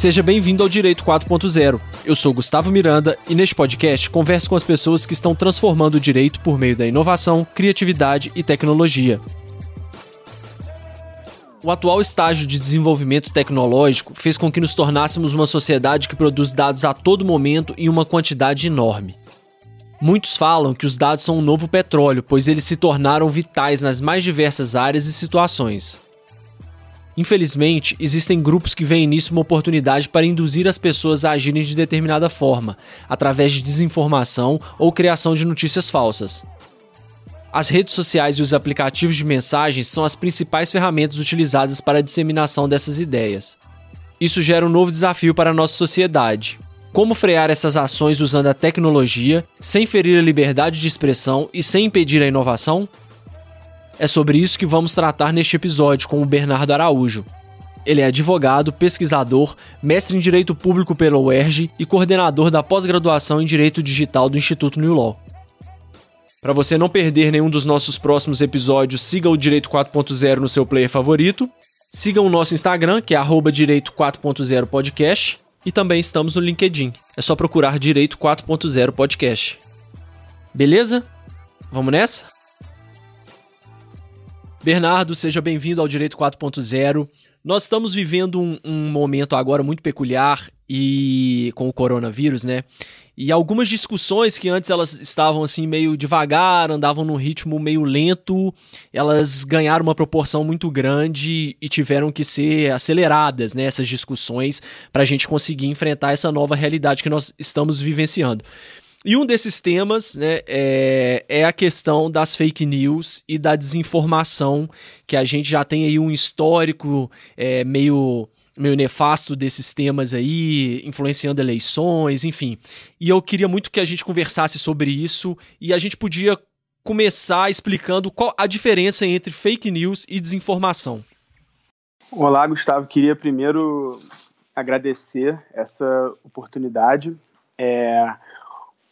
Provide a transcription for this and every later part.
Seja bem-vindo ao Direito 4.0. Eu sou Gustavo Miranda e neste podcast converso com as pessoas que estão transformando o direito por meio da inovação, criatividade e tecnologia. O atual estágio de desenvolvimento tecnológico fez com que nos tornássemos uma sociedade que produz dados a todo momento em uma quantidade enorme. Muitos falam que os dados são um novo petróleo, pois eles se tornaram vitais nas mais diversas áreas e situações. Infelizmente, existem grupos que veem nisso uma oportunidade para induzir as pessoas a agirem de determinada forma, através de desinformação ou criação de notícias falsas. As redes sociais e os aplicativos de mensagens são as principais ferramentas utilizadas para a disseminação dessas ideias. Isso gera um novo desafio para a nossa sociedade. Como frear essas ações usando a tecnologia, sem ferir a liberdade de expressão e sem impedir a inovação? É sobre isso que vamos tratar neste episódio com o Bernardo Araújo. Ele é advogado, pesquisador, mestre em Direito Público pela UERJ e coordenador da pós-graduação em Direito Digital do Instituto New Law. Para você não perder nenhum dos nossos próximos episódios, siga o Direito 4.0 no seu player favorito. Siga o nosso Instagram, que é Direito 4.0 Podcast. E também estamos no LinkedIn. É só procurar Direito 4.0 Podcast. Beleza? Vamos nessa? Bernardo, seja bem-vindo ao Direito 4.0. Nós estamos vivendo um, um, momento agora muito peculiar e com o coronavírus, né? E algumas discussões que antes elas estavam assim meio devagar, andavam num ritmo meio lento, elas ganharam uma proporção muito grande e tiveram que ser aceleradas, né? Essas discussões para a gente conseguir enfrentar essa nova realidade que nós estamos vivenciando. E um desses temas né, é, é, a questão das fake news e da desinformação, que a gente já tem aí um histórico é, meio, meio nefasto desses temas aí, influenciando eleições, enfim. E eu queria muito que a gente conversasse sobre isso e a gente podia começar explicando qual a diferença entre fake news e desinformação. Olá, Gustavo. Queria primeiro agradecer essa oportunidade. É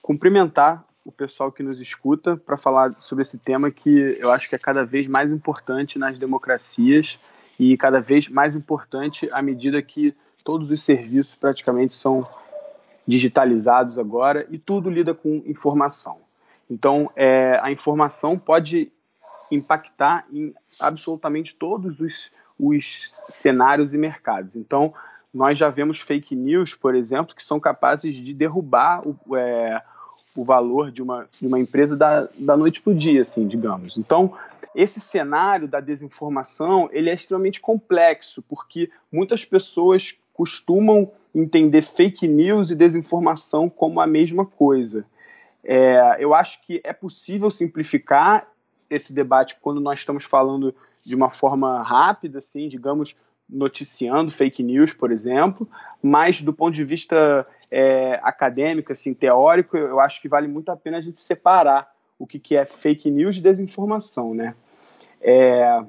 cumprimentar o pessoal que nos escuta para falar sobre esse tema que eu acho que é cada vez mais importante nas democracias e cada vez mais importante à medida que todos os serviços praticamente são digitalizados agora e tudo lida com informação. Então, é, a informação pode impactar em absolutamente todos os, os cenários e mercados. Então, nós já vemos fake news, por exemplo, que são capazes de derrubar o, é, o valor de uma, de uma empresa da, da noite para o dia, assim, digamos. Então, esse cenário da desinformação ele é extremamente complexo, porque muitas pessoas costumam entender fake news e desinformação como a mesma coisa. É, eu acho que é possível simplificar esse debate quando nós estamos falando de uma forma rápida, assim, digamos, noticiando fake news, por exemplo, mas do ponto de vista é, acadêmico, assim, teórico, eu acho que vale muito a pena a gente separar o que, que é fake news de desinformação, né? É,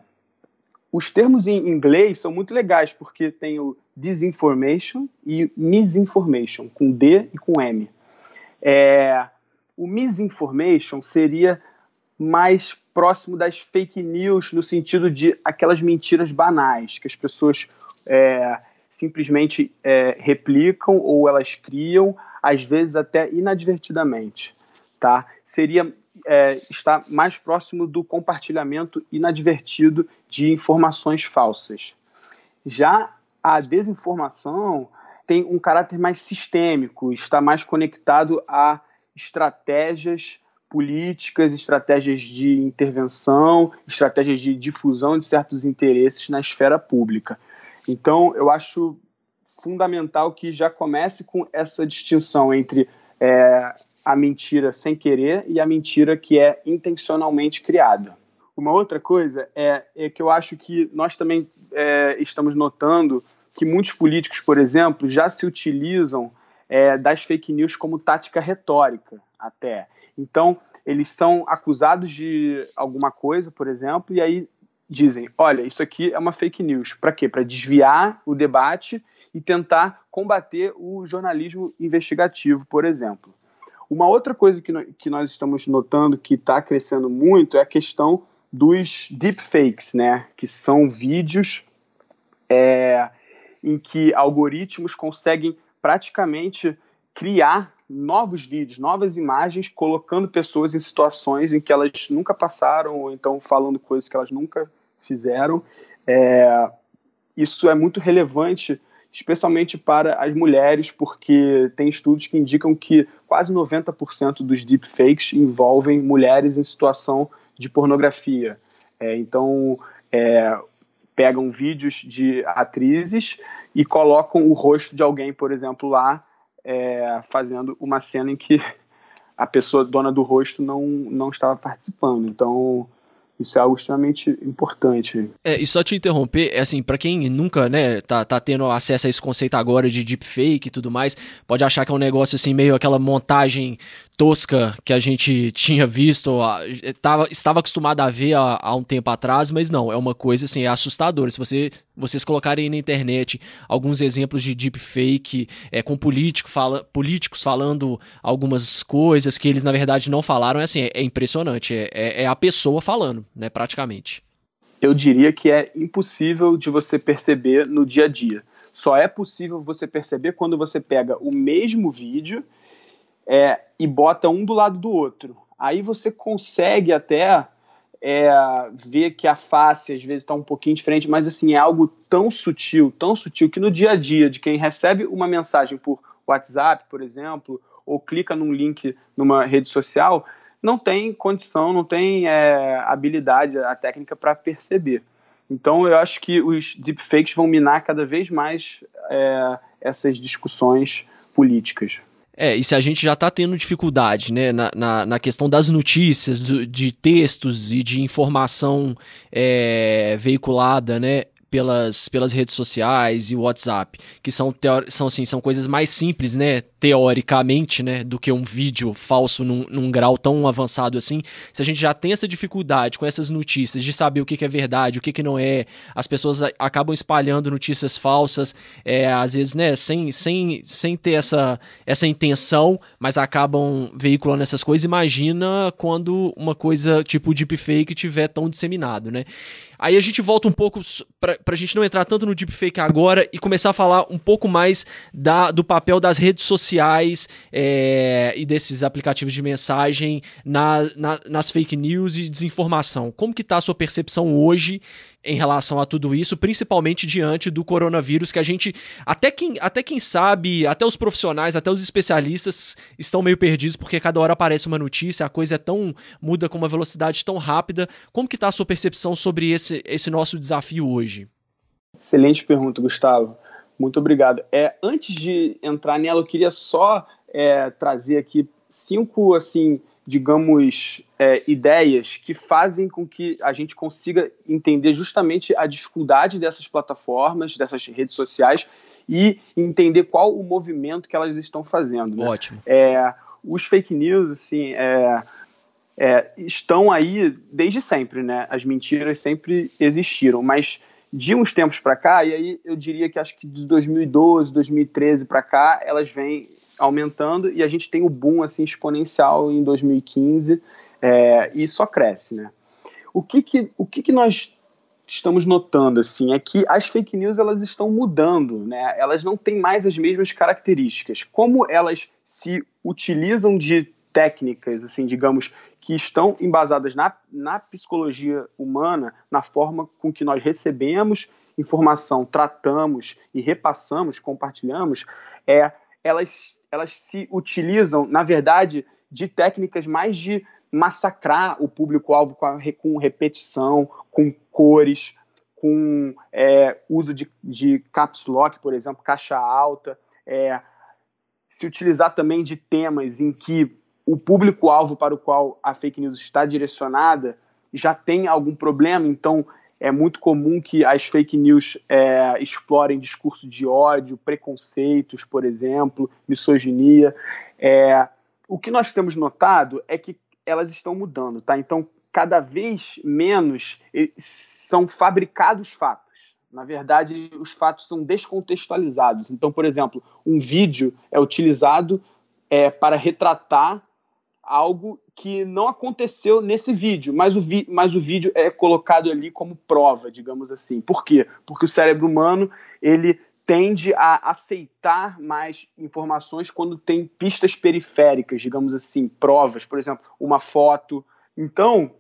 os termos em inglês são muito legais, porque tem o disinformation e misinformation, com D e com M. É, o misinformation seria mais próximo das fake news, no sentido de aquelas mentiras banais que as pessoas é, simplesmente é, replicam ou elas criam, às vezes até inadvertidamente. Tá? Seria é, estar mais próximo do compartilhamento inadvertido de informações falsas. Já a desinformação tem um caráter mais sistêmico, está mais conectado a estratégias políticas, estratégias de intervenção, estratégias de difusão de certos interesses na esfera pública. Então, eu acho fundamental que já comece com essa distinção entre é, a mentira sem querer e a mentira que é intencionalmente criada. Uma outra coisa é, é que eu acho que nós também é, estamos notando que muitos políticos, por exemplo, já se utilizam é, das fake news como tática retórica, até. Então, eles são acusados de alguma coisa, por exemplo, e aí dizem: olha, isso aqui é uma fake news. Para quê? Para desviar o debate e tentar combater o jornalismo investigativo, por exemplo. Uma outra coisa que, no, que nós estamos notando que está crescendo muito é a questão dos deepfakes, né? Que são vídeos é, em que algoritmos conseguem praticamente criar novos vídeos, novas imagens, colocando pessoas em situações em que elas nunca passaram, ou então falando coisas que elas nunca fizeram. É, isso é muito relevante, especialmente para as mulheres, porque tem estudos que indicam que quase 90% dos deepfakes envolvem mulheres em situação de pornografia. É, então, é, pegam vídeos de atrizes e colocam o rosto de alguém, por exemplo, lá, é, fazendo uma cena em que a pessoa dona do rosto não, não estava participando. Então, isso é algo extremamente importante. É, e só te interromper, é assim, para quem nunca, né, tá, tá tendo acesso a esse conceito agora de deepfake e tudo mais, pode achar que é um negócio assim, meio aquela montagem tosca que a gente tinha visto, tava, estava acostumado a ver há, um tempo atrás, mas não, é uma coisa assim, é assustadora. Se você, vocês colocarem na internet alguns exemplos de deepfake é, com político fala, políticos falando algumas coisas que eles na verdade não falaram, é assim, é, é impressionante, é, é, é a pessoa falando, né, praticamente. Eu diria que é impossível de você perceber no dia a dia. Só é possível você perceber quando você pega o mesmo vídeo é, e bota um do lado do outro. Aí você consegue até é, ver que a face às vezes está um pouquinho diferente, mas assim é algo tão sutil, tão sutil que no dia a dia de quem recebe uma mensagem por WhatsApp, por exemplo, ou clica num link numa rede social, não tem condição, não tem é, habilidade, a técnica para perceber. Então eu acho que os deepfakes vão minar cada vez mais é, essas discussões políticas. É, e se a gente já está tendo dificuldade né, na, na, na, questão das notícias, do, de textos e de informação é, veiculada, né? pelas, pelas redes sociais e WhatsApp, que são, são, assim, são coisas mais simples, né, teoricamente, né, do que um vídeo falso num, num, grau tão avançado assim. Se a gente já tem essa dificuldade com essas notícias de saber o que, que é verdade, o que, que não é, as pessoas acabam espalhando notícias falsas, é, às vezes, né, sem, sem, sem ter essa, essa intenção, mas acabam veiculando essas coisas. Imagina quando uma coisa tipo deepfake tiver tão disseminado, né? Aí a gente volta um pouco para a gente não entrar tanto no deepfake agora e começar a falar um pouco mais da, do papel das redes sociais é, e desses aplicativos de mensagem na, na, nas fake news e desinformação. Como que está a sua percepção hoje em relação a tudo isso, principalmente diante do coronavírus, que a gente, até quem, até quem sabe, até os profissionais, até os especialistas estão meio perdidos, porque cada hora aparece uma notícia, a coisa é tão, muda com uma velocidade tão rápida. Como que está a sua percepção sobre esse, esse nosso desafio hoje? Excelente pergunta, Gustavo. Muito obrigado. É, antes de entrar nela, eu queria só é, trazer aqui cinco, assim, digamos, é, ideias que fazem com que a gente consiga entender justamente a dificuldade dessas plataformas, dessas redes sociais e entender qual o movimento que elas estão fazendo. Né? Ótimo. É, os fake news, assim, é, é, estão aí desde sempre, né? As mentiras sempre existiram, mas de uns tempos para cá, e aí eu diria que acho que de 2012, 2013 para cá, elas vêm aumentando e a gente tem o boom assim exponencial em 2015 é, e só cresce, né? O que que, o que que nós estamos notando assim é que as fake news elas estão mudando, né? Elas não têm mais as mesmas características. Como elas se utilizam de técnicas, assim, digamos, que estão embasadas na, na psicologia humana, na forma com que nós recebemos informação, tratamos e repassamos, compartilhamos, é, elas elas se utilizam, na verdade, de técnicas mais de massacrar o público-alvo com, com, repetição, com cores, com é, uso de, de caps lock, por exemplo, caixa alta, é, se utilizar também de temas em que o público-alvo para o qual a fake news está direcionada já tem algum problema, então é muito comum que as fake news é, explorem discurso de ódio, preconceitos, por exemplo, misoginia. É, o que nós temos notado é que elas estão mudando, tá? Então, cada vez menos são fabricados fatos. Na verdade, os fatos são descontextualizados. Então, por exemplo, um vídeo é utilizado é, para retratar algo que não aconteceu nesse vídeo, mas o, vi mas o vídeo é colocado ali como prova, digamos assim. Por quê? Porque o cérebro humano ele tende a aceitar mais informações quando tem pistas periféricas, digamos assim, provas, por exemplo, uma foto. Então,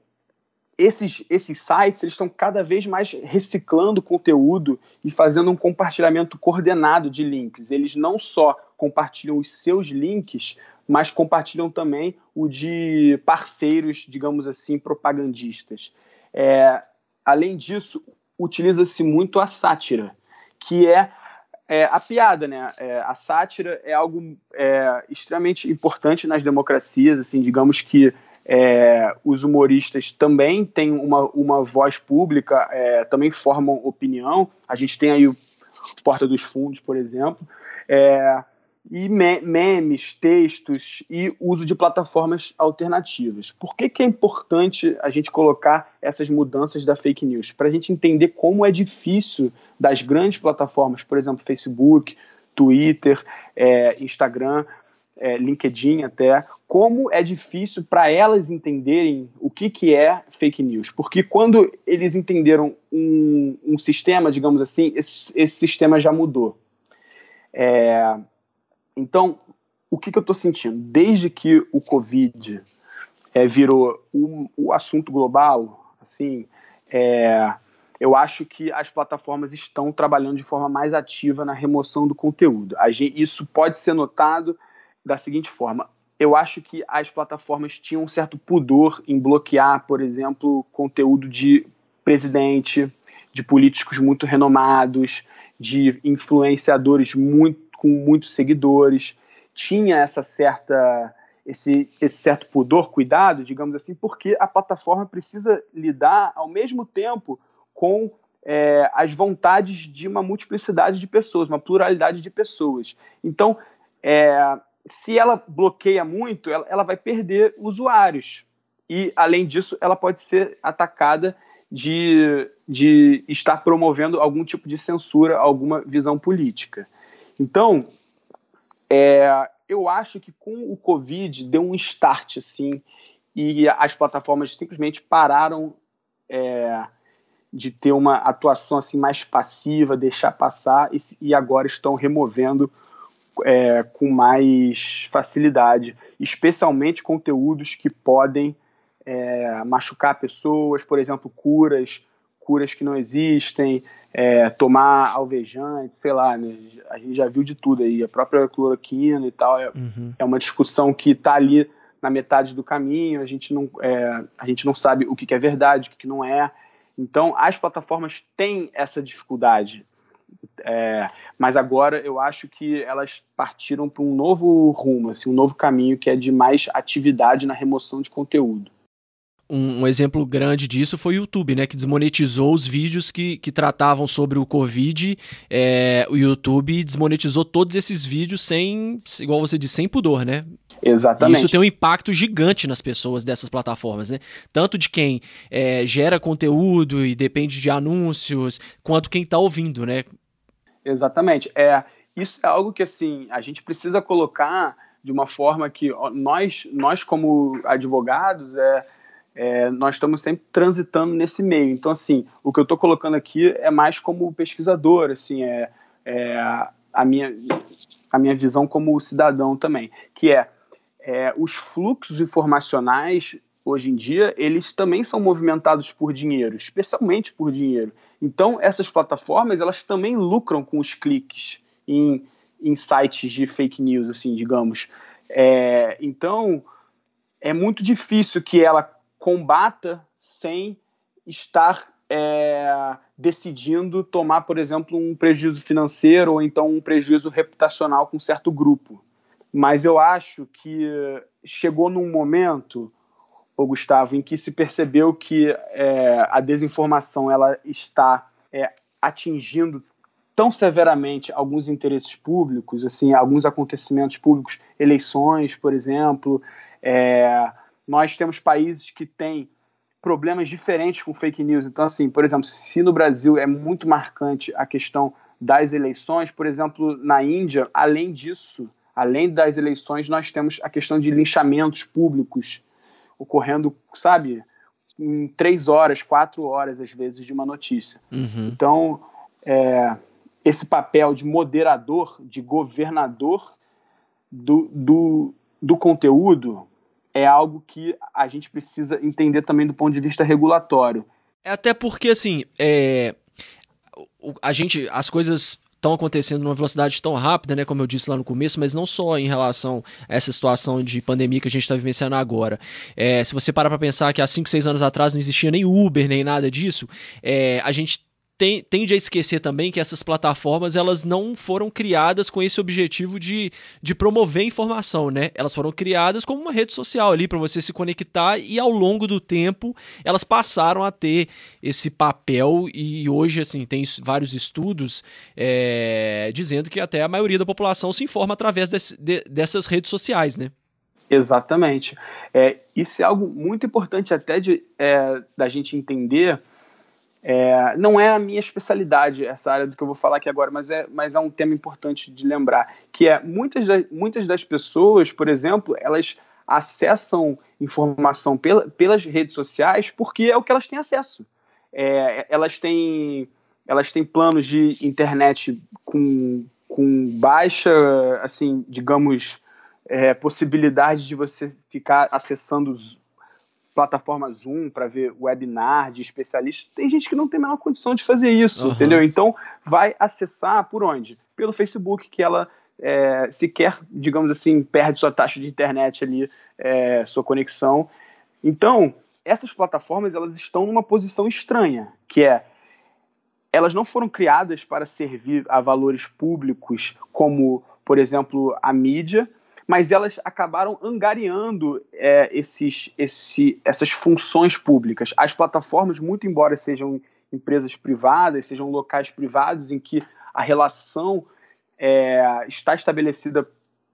esses, esses sites eles estão cada vez mais reciclando conteúdo e fazendo um compartilhamento coordenado de links. Eles não só compartilham os seus links, mas compartilham também o de parceiros, digamos assim, propagandistas. É, além disso, utiliza-se muito a sátira, que é é, a piada, né? É, a sátira é algo é, extremamente importante nas democracias, assim, digamos que é, os humoristas também têm uma, uma voz pública, é, também formam opinião. A gente tem aí o Porta dos Fundos, por exemplo. E me memes, textos e uso de plataformas alternativas. Por que, que é importante a gente colocar essas mudanças da fake news? Para a gente entender como é difícil das grandes plataformas, por exemplo, Facebook, Twitter, é, Instagram, é, LinkedIn até, como é difícil para elas entenderem o que, que é fake news. Porque quando eles entenderam um, um sistema, digamos assim, esse, esse sistema já mudou. É, então, o que, que eu estou sentindo? Desde que o Covid é, virou o, o, assunto global, assim, é, eu acho que as plataformas estão trabalhando de forma mais ativa na remoção do conteúdo. Gente, isso pode ser notado da seguinte forma: eu acho que as plataformas tinham um certo pudor em bloquear, por exemplo, conteúdo de presidente, de políticos muito renomados, de influenciadores muito com muitos seguidores, tinha essa certa esse, esse certo pudor, cuidado, digamos assim, porque a plataforma precisa lidar ao mesmo tempo com é, as vontades de uma multiplicidade de pessoas, uma pluralidade de pessoas. Então, é, se ela bloqueia muito, ela, ela vai perder usuários. E, além disso, ela pode ser atacada de, de estar promovendo algum tipo de censura, alguma visão política. Então, é, eu acho que com o Covid deu um start, assim, e as plataformas simplesmente pararam é, de ter uma atuação assim mais passiva, deixar passar, e, e agora estão removendo é, com mais facilidade, especialmente conteúdos que podem é, machucar pessoas, por exemplo, curas curas que não existem, é, tomar alvejante, sei lá, né? a gente já viu de tudo aí, a própria cloroquina e tal, é, uhum. é uma discussão que está ali na metade do caminho, a gente não, é, a gente não sabe o que, que é verdade, o que, que, não é. Então, as plataformas têm essa dificuldade. É, mas agora eu acho que elas partiram para um novo rumo, assim, um novo caminho que é de mais atividade na remoção de conteúdo um, um, exemplo grande disso foi o YouTube, né? Que desmonetizou os vídeos que, que tratavam sobre o Covid. É, o YouTube desmonetizou todos esses vídeos sem, igual você disse, sem pudor, né? Exatamente. E isso tem um impacto gigante nas pessoas dessas plataformas, né? Tanto de quem é, gera conteúdo e depende de anúncios, quanto quem está ouvindo, né? Exatamente. É, isso é algo que, assim, a gente precisa colocar de uma forma que nós, nós como advogados, é, é, nós estamos sempre transitando nesse meio. Então, assim, o que eu estou colocando aqui é mais como pesquisador, assim, é, é, a, minha, a minha visão como cidadão também, que é, é os fluxos informacionais hoje em dia, eles também são movimentados por dinheiro, especialmente por dinheiro. Então, essas plataformas, elas também lucram com os cliques em, em sites de fake news, assim, digamos. É, então, é muito difícil que ela combata sem estar é, decidindo tomar, por exemplo, um prejuízo financeiro ou então um prejuízo reputacional com certo grupo. Mas eu acho que chegou num momento, o Gustavo, em que se percebeu que é, a desinformação ela está é, atingindo tão severamente alguns interesses públicos, assim, alguns acontecimentos públicos, eleições, por exemplo, é, nós temos países que têm problemas diferentes com fake news. Então, assim, por exemplo, se no Brasil é muito marcante a questão das eleições, por exemplo, na Índia, além disso, além das eleições, nós temos a questão de linchamentos públicos ocorrendo, sabe, em três horas, quatro horas, às vezes, de uma notícia. Uhum. Então, é, esse papel de moderador, de governador do, do, do conteúdo é algo que a gente precisa entender também do ponto de vista regulatório. É até porque, assim, é, a gente, as coisas estão acontecendo numa velocidade tão rápida, né, como eu disse lá no começo, mas não só em relação a essa situação de pandemia que a gente está vivenciando agora. É, se você parar para pensar que há 5, 6 anos atrás não existia nem Uber, nem nada disso, é, a gente tem, tende a esquecer também que essas plataformas elas não foram criadas com esse objetivo de, de promover informação, né? Elas foram criadas como uma rede social ali para você se conectar e ao longo do tempo elas passaram a ter esse papel e hoje assim tem vários estudos é, dizendo que até a maioria da população se informa através desse, de, dessas redes sociais, né? Exatamente. É, isso é algo muito importante até de, é, da gente entender é, não é a minha especialidade essa área do que eu vou falar aqui agora, mas é, mas é um tema importante de lembrar, que é muitas, da, muitas das pessoas, por exemplo, elas acessam informação pela, pelas redes sociais porque é o que elas têm acesso. É, elas têm elas têm planos de internet com, com baixa, assim, digamos, é, possibilidade de você ficar acessando plataforma Zoom para ver webinar de especialistas. Tem gente que não tem a menor condição de fazer isso, uhum. entendeu? Então, vai acessar por onde? Pelo Facebook, que ela é, sequer, digamos assim, perde sua taxa de internet ali, é, sua conexão. Então, essas plataformas elas estão numa posição estranha, que é elas não foram criadas para servir a valores públicos como, por exemplo, a mídia, mas elas acabaram angariando é, esses, esse, essas funções públicas. As plataformas, muito embora sejam empresas privadas, sejam locais privados em que a relação é, está estabelecida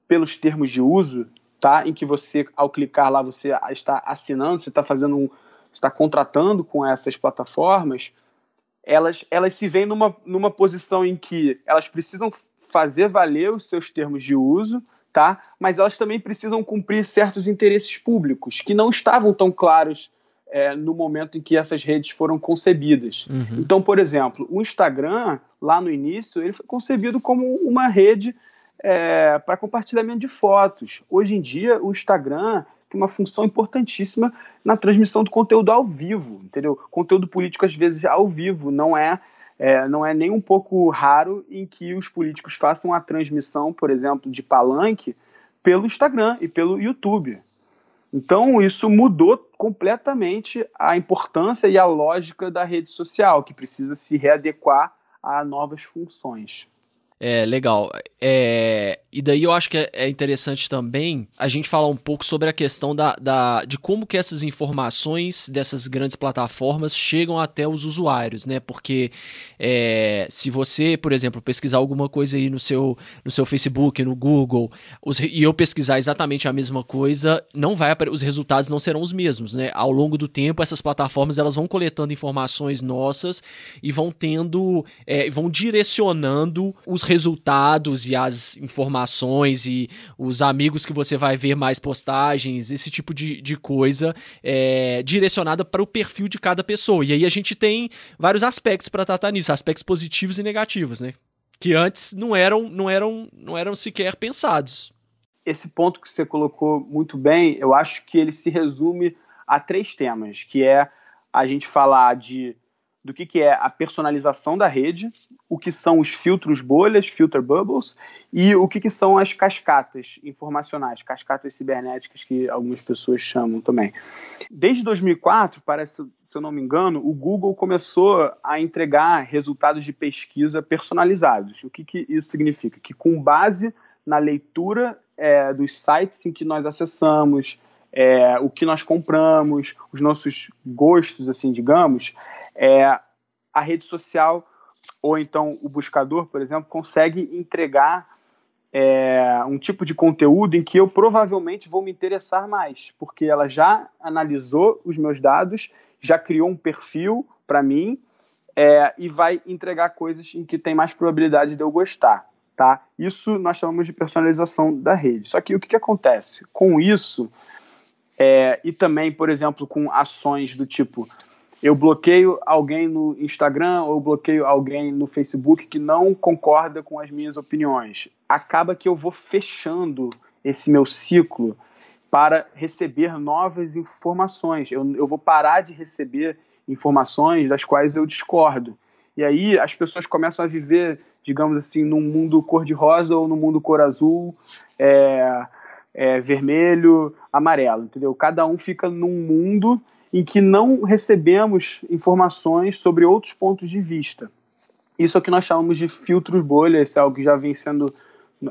pelos termos de uso, tá? Em que você, ao clicar lá, você está assinando, você está fazendo um, está contratando com essas plataformas, elas, elas se veem numa, numa posição em que elas precisam fazer valer os seus termos de uso, tá? Mas elas também precisam cumprir certos interesses públicos que não estavam tão claros é, no momento em que essas redes foram concebidas. Uhum. Então, por exemplo, o Instagram, lá no início, ele foi concebido como uma rede é, para compartilhamento de fotos. Hoje em dia, o Instagram tem uma função importantíssima na transmissão do conteúdo ao vivo, entendeu? Conteúdo político, às vezes, ao vivo, não é é, não é nem um pouco raro em que os políticos façam a transmissão, por exemplo, de palanque pelo Instagram e pelo YouTube. Então, isso mudou completamente a importância e a lógica da rede social, que precisa se readequar a novas funções. É, legal. É, e daí eu acho que é, é interessante também a gente falar um pouco sobre a questão da, da, de como que essas informações dessas grandes plataformas chegam até os usuários, né? Porque é, se você, por exemplo, pesquisar alguma coisa aí no seu, no seu Facebook, no Google, os, e eu pesquisar exatamente a mesma coisa, não vai os resultados não serão os mesmos, né? Ao longo do tempo, essas plataformas elas vão coletando informações nossas e vão tendo, é, vão direcionando os resultados e as informações e os amigos que você vai ver mais postagens, esse tipo de, de coisa é, direcionada para o perfil de cada pessoa. E aí a gente tem vários aspectos para tratar nisso, aspectos positivos e negativos, né? Que antes não eram, não eram, não eram sequer pensados. Esse ponto que você colocou muito bem, eu acho que ele se resume a três temas, que é a gente falar de do que, que é a personalização da rede, o que são os filtros bolhas, filter bubbles, e o que, que são as cascatas informacionais, cascatas cibernéticas que algumas pessoas chamam também. Desde 2004, parece, se eu não me engano, o Google começou a entregar resultados de pesquisa personalizados. O que, que isso significa? Que com base na leitura é, dos sites em que nós acessamos, é, o que nós compramos, os nossos gostos, assim, digamos, é, a rede social ou então o buscador, por exemplo, consegue entregar é, um tipo de conteúdo em que eu provavelmente vou me interessar mais, porque ela já analisou os meus dados, já criou um perfil para mim é, e vai entregar coisas em que tem mais probabilidade de eu gostar. Tá? Isso nós chamamos de personalização da rede. Só que o que, que acontece? Com isso, é, e também, por exemplo, com ações do tipo eu bloqueio alguém no Instagram ou bloqueio alguém no Facebook que não concorda com as minhas opiniões. Acaba que eu vou fechando esse meu ciclo para receber novas informações. Eu, eu vou parar de receber informações das quais eu discordo. E aí as pessoas começam a viver, digamos assim, num mundo cor-de-rosa ou num mundo cor azul, é, é, vermelho, amarelo, entendeu? Cada um fica num mundo em que não recebemos informações sobre outros pontos de vista. Isso é o que nós chamamos de filtros bolha, isso é algo que já vem sendo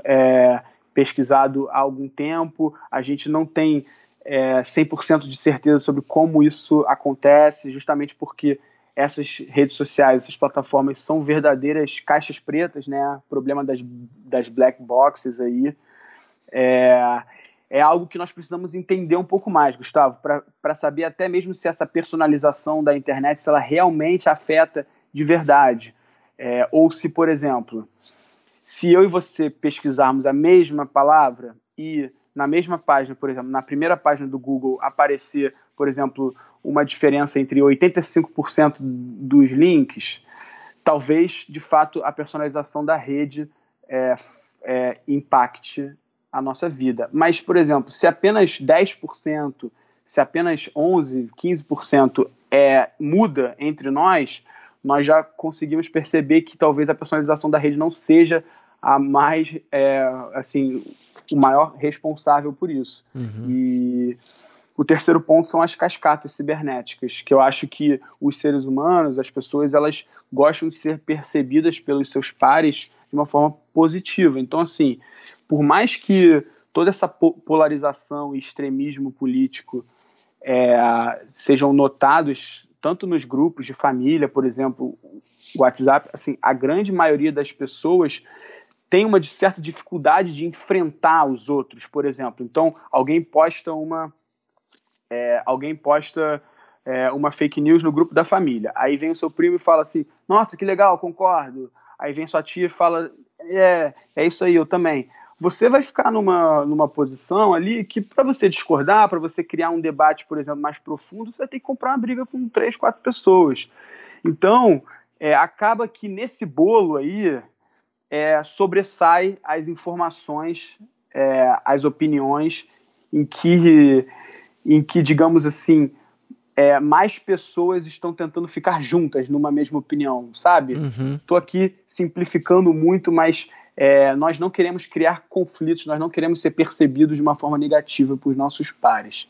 é, pesquisado há algum tempo, a gente não tem é, 100% de certeza sobre como isso acontece, justamente porque essas redes sociais, essas plataformas são verdadeiras caixas pretas, né? Problema das, das black boxes aí. É, é algo que nós precisamos entender um pouco mais, Gustavo, para saber até mesmo se essa personalização da internet, se ela realmente afeta de verdade. É, ou se, por exemplo, se eu e você pesquisarmos a mesma palavra e na mesma página, por exemplo, na primeira página do Google aparecer, por exemplo, uma diferença entre 85% dos links, talvez, de fato, a personalização da rede é, é, impacte a nossa vida. Mas, por exemplo, se apenas 10%, se apenas 11%, 15% é, muda entre nós, nós já conseguimos perceber que talvez a personalização da rede não seja a mais, é, assim, o maior responsável por isso. Uhum. E o terceiro ponto são as cascatas cibernéticas, que eu acho que os seres humanos, as pessoas, elas gostam de ser percebidas pelos seus pares de uma forma positiva. Então, assim, por mais que toda essa polarização e extremismo político é, sejam notados tanto nos grupos de família, por exemplo, o WhatsApp, assim, a grande maioria das pessoas tem uma certa dificuldade de enfrentar os outros, por exemplo. Então, alguém posta uma é, alguém posta é, uma fake news no grupo da família. Aí vem o seu primo e fala assim: Nossa, que legal, concordo. Aí vem sua tia e fala: É, é isso aí, eu também você vai ficar numa, numa posição ali que, para você discordar, para você criar um debate, por exemplo, mais profundo, você vai ter que comprar uma briga com três, quatro pessoas. Então, é, acaba que nesse bolo aí é, sobressai as informações, é, as opiniões, em que, em que digamos assim, é, mais pessoas estão tentando ficar juntas numa mesma opinião, sabe? Estou uhum. aqui simplificando muito, mas é, nós não queremos criar conflitos, nós não queremos ser percebidos de uma forma negativa por nossos pares.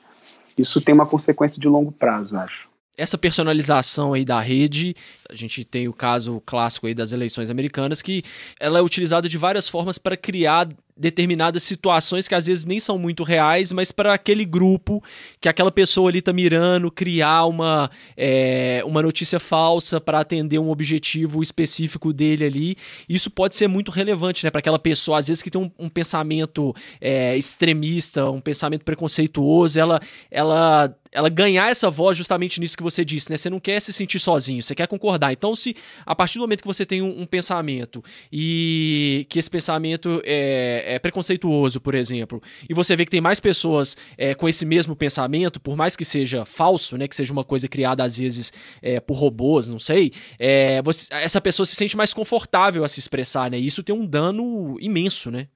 Isso tem uma consequência de longo prazo, acho. Essa personalização aí da rede, a gente tem o caso clássico aí das eleições americanas, que ela é utilizada de várias formas para criar determinadas situações que às vezes nem são muito reais, mas para aquele grupo que aquela pessoa ali tá mirando, criar uma, é, uma notícia falsa para atender um objetivo específico dele ali, isso pode ser muito relevante, né, para aquela pessoa às vezes que tem um, um pensamento é, extremista, um pensamento preconceituoso, ela, ela ela ganhar essa voz justamente nisso que você disse, né? Você não quer se sentir sozinho, você quer concordar. Então, se a partir do momento que você tem um, um pensamento e que esse pensamento é, é, preconceituoso, por exemplo, e você vê que tem mais pessoas é, com esse mesmo pensamento, por mais que seja falso, né, que seja uma coisa criada às vezes é, por robôs, não sei, é, você, essa pessoa se sente mais confortável a se expressar, né? E isso tem um dano imenso, né?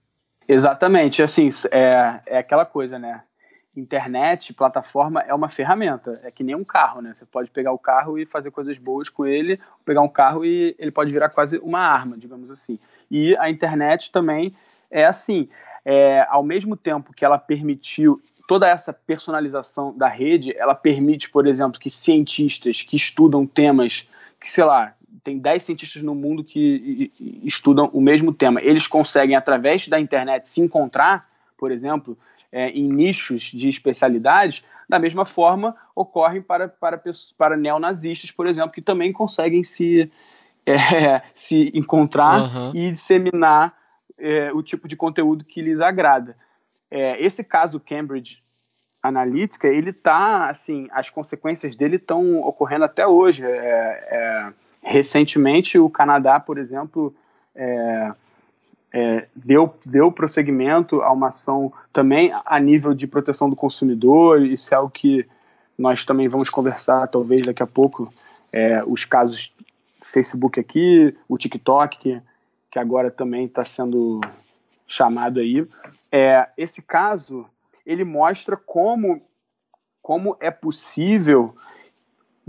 Exatamente, assim, é, é aquela coisa, né? Internet, plataforma é uma ferramenta, é que nem um carro, né? Você pode pegar o carro e fazer coisas boas com ele, pegar um carro e ele pode virar quase uma arma, digamos assim. E a internet também é assim, é, ao mesmo tempo que ela permitiu toda essa personalização da rede, ela permite, por exemplo, que cientistas que estudam temas que, sei lá, tem 10 cientistas no mundo que estudam o mesmo tema, eles conseguem, através da internet, se encontrar, por exemplo, é, em nichos de especialidades, da mesma forma ocorrem para, para, para neonazistas, por exemplo, que também conseguem se, é, se encontrar uhum. e disseminar é, o tipo de conteúdo que lhes agrada. É, esse caso Cambridge Analytica, ele tá, assim, as consequências dele estão ocorrendo até hoje. É, é, recentemente, o Canadá, por exemplo, é, deu, deu prosseguimento a uma ação também a nível de proteção do consumidor, isso é algo que nós também vamos conversar, talvez daqui a pouco, é, os casos Facebook aqui, o TikTok, que, que agora também está sendo chamado aí. É, esse caso, ele mostra como, como é possível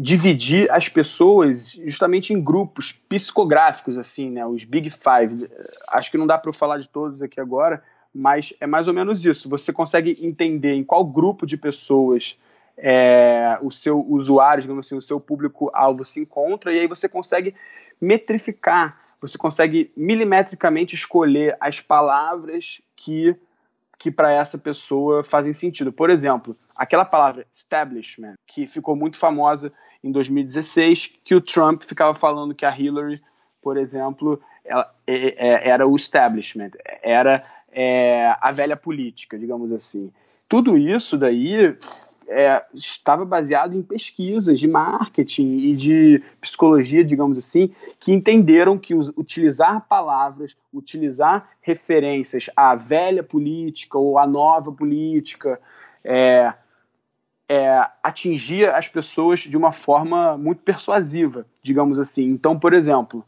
dividir as pessoas justamente em grupos psicográficos, assim, né? Os Big Five. Acho que não dá para eu falar de todos aqui agora, mas é mais ou menos isso. Você consegue entender em qual grupo de pessoas é, o seu usuário, digamos assim, o seu público-alvo se encontra, e aí você consegue metrificar, você consegue milimetricamente escolher as palavras que, que para essa pessoa fazem sentido. Por exemplo, aquela palavra establishment, que ficou muito famosa em 2016, que o Trump ficava falando que a Hillary, por exemplo, ela, é, é, era o establishment, era é, a velha política, digamos assim. Tudo isso daí é, estava baseado em pesquisas de marketing e de psicologia, digamos assim, que entenderam que utilizar palavras, utilizar referências à velha política ou à nova política, é, as pessoas de uma forma muito persuasiva, digamos assim. Então, por exemplo,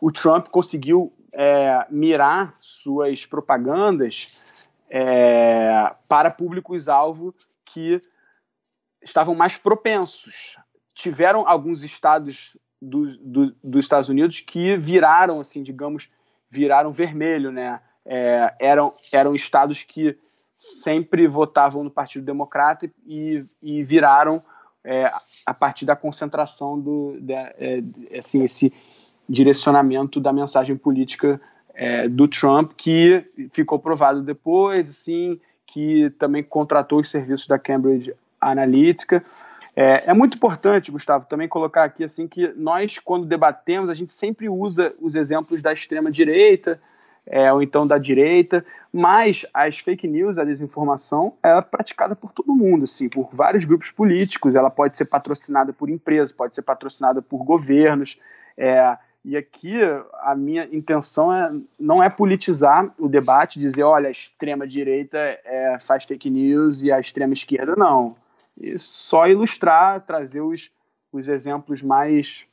o Trump conseguiu é, mirar suas propagandas é, para públicos-alvo que estavam mais propensos. Tiveram alguns estados do, do, dos Estados Unidos que viraram, assim, digamos, viraram vermelho, né? É, eram, eram estados que sempre votavam no Partido Democrata e, e viraram é, a partir da concentração do, é, assim, esse direcionamento da mensagem política é, do Trump, que ficou provado depois, assim, que também contratou os serviços da Cambridge analítica. É, é, muito importante, Gustavo, também colocar aqui assim que nós, quando debatemos, a gente sempre usa os exemplos da extrema direita é, ou então da direita, mas as fake news, a desinformação, é praticada por todo mundo, assim, por vários grupos políticos. Ela pode ser patrocinada por empresas, pode ser patrocinada por governos. É, e aqui a minha intenção é, não é politizar o debate, dizer, olha, a extrema direita é, faz fake news e a extrema esquerda não e só ilustrar, trazer os, os exemplos mais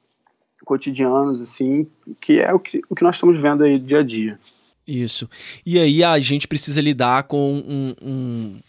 cotidianos, assim, que é o que, o que nós estamos vendo aí dia a dia. Isso. E aí a gente precisa lidar com um, um,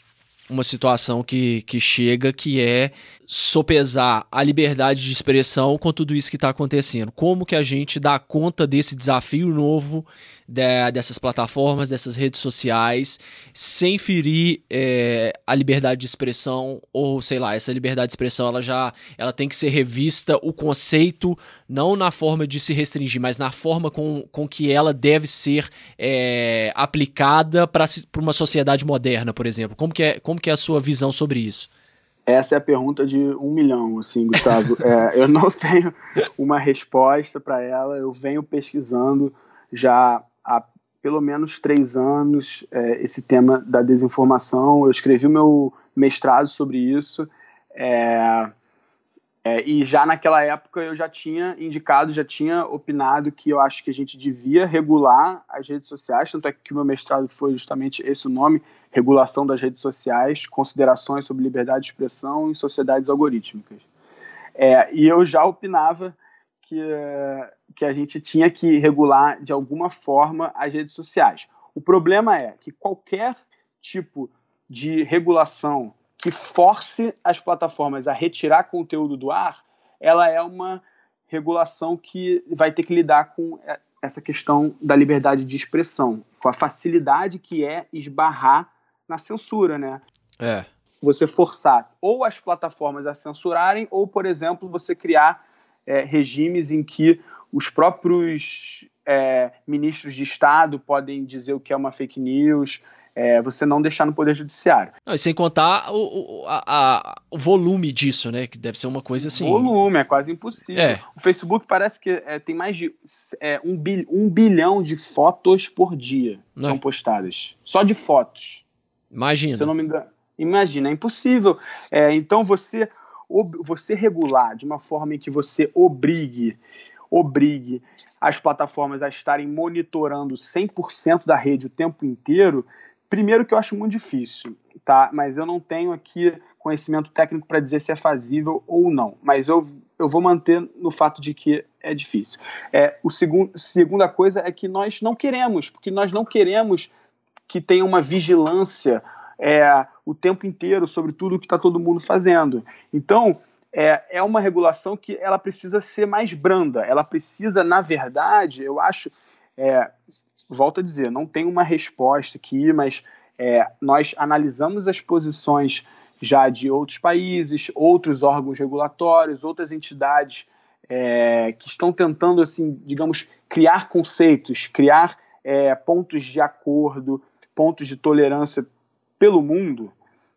uma situação que, que chega que é sopesar a liberdade de expressão com tudo isso que está acontecendo. Como que a gente dá conta desse desafio novo de, dessas plataformas, dessas redes sociais, sem ferir é, a liberdade de expressão ou sei lá, essa liberdade de expressão ela já ela tem que ser revista o conceito não na forma de se restringir, mas na forma com, com que ela deve ser é, aplicada para uma sociedade moderna, por exemplo. Como que é como que é a sua visão sobre isso? Essa é a pergunta de um milhão, assim, Gustavo. é, eu não tenho uma resposta para ela. Eu venho pesquisando já há pelo menos três anos é, esse tema da desinformação. Eu escrevi o meu mestrado sobre isso. É, é, e já naquela época eu já tinha indicado, já tinha opinado que eu acho que a gente devia regular as redes sociais, tanto é que o meu mestrado foi justamente esse o nome, regulação das redes sociais, considerações sobre liberdade de expressão em sociedades algorítmicas. É, e eu já opinava que, que a gente tinha que regular de alguma forma as redes sociais. O problema é que qualquer tipo de regulação que force as plataformas a retirar conteúdo do ar, ela é uma regulação que vai ter que lidar com essa questão da liberdade de expressão, com a facilidade que é esbarrar na censura, né? É. Você forçar ou as plataformas a censurarem, ou, por exemplo, você criar é, regimes em que os próprios é, ministros de Estado podem dizer o que é uma fake news, é, você não deixar no Poder Judiciário. Não, e sem contar o, o, a, a, o volume disso, né? Que deve ser uma coisa assim. O volume, é quase impossível. É. O Facebook parece que é, tem mais de é, um, bil, um, bilhão de fotos por dia não. são postadas. Só de fotos. Imagina. Se eu não me engano. Imagina, é impossível. É, então você, você regular de uma forma em que você obrigue, obrigue as plataformas a estarem monitorando 100% da rede o tempo inteiro, Primeiro que eu acho muito difícil, tá? Mas eu não tenho aqui conhecimento técnico para dizer se é fazível ou não, mas eu, eu vou manter no fato de que é difícil. É, o segundo, segunda coisa é que nós não queremos, porque nós não queremos que tenha uma vigilância é, o tempo inteiro sobre tudo que está todo mundo fazendo. Então, é, é uma regulação que ela precisa ser mais branda, ela precisa, na verdade, eu acho, é, volto a dizer, não tem uma resposta aqui, mas é, nós analisamos as posições já de outros países, outros órgãos regulatórios, outras entidades é, que estão tentando, assim, digamos, criar conceitos, criar é, pontos de acordo, pontos de tolerância pelo mundo,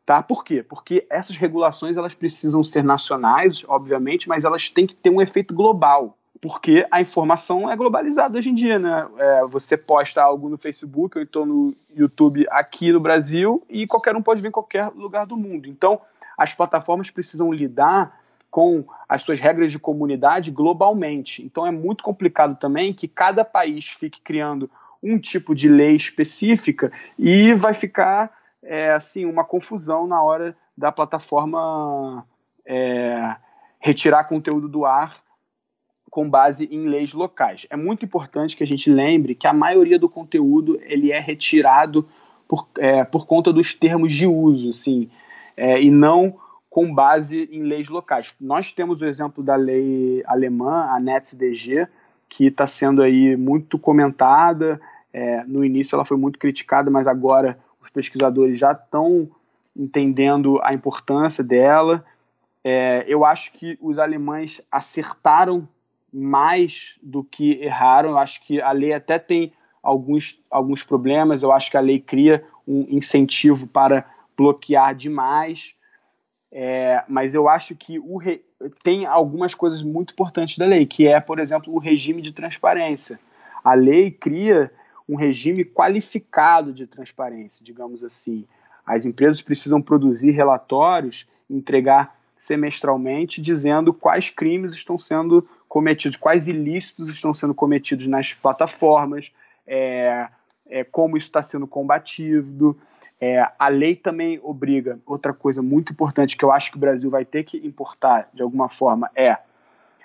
tá? Por quê? Porque essas regulações elas precisam ser nacionais, obviamente, mas elas têm que ter um efeito global porque a informação é globalizada hoje em dia, né? É, você posta algo no Facebook ou então no YouTube aqui no Brasil e qualquer um pode ver em qualquer lugar do mundo. Então, as plataformas precisam lidar com as suas regras de comunidade globalmente. Então, é muito complicado também que cada país fique criando um tipo de lei específica e vai ficar é, assim uma confusão na hora da plataforma é, retirar conteúdo do ar com base em leis locais. É muito importante que a gente lembre que a maioria do conteúdo ele é retirado por, é, por conta dos termos de uso, assim, é, e não com base em leis locais. Nós temos o exemplo da lei alemã, a NetzDG, que está sendo aí muito comentada. É, no início ela foi muito criticada, mas agora os pesquisadores já estão entendendo a importância dela. É, eu acho que os alemães acertaram mais do que erraram. Eu acho que a lei até tem alguns, alguns problemas. Eu acho que a lei cria um incentivo para bloquear demais. É, mas eu acho que o re... tem algumas coisas muito importantes da lei, que é, por exemplo, o regime de transparência. A lei cria um regime qualificado de transparência, digamos assim. As empresas precisam produzir relatórios, entregar semestralmente, dizendo quais crimes estão sendo cometidos, quais ilícitos estão sendo cometidos nas plataformas, é, é, como isso está sendo combatido. É, a lei também obriga, outra coisa muito importante que eu acho que o Brasil vai ter que importar de alguma forma é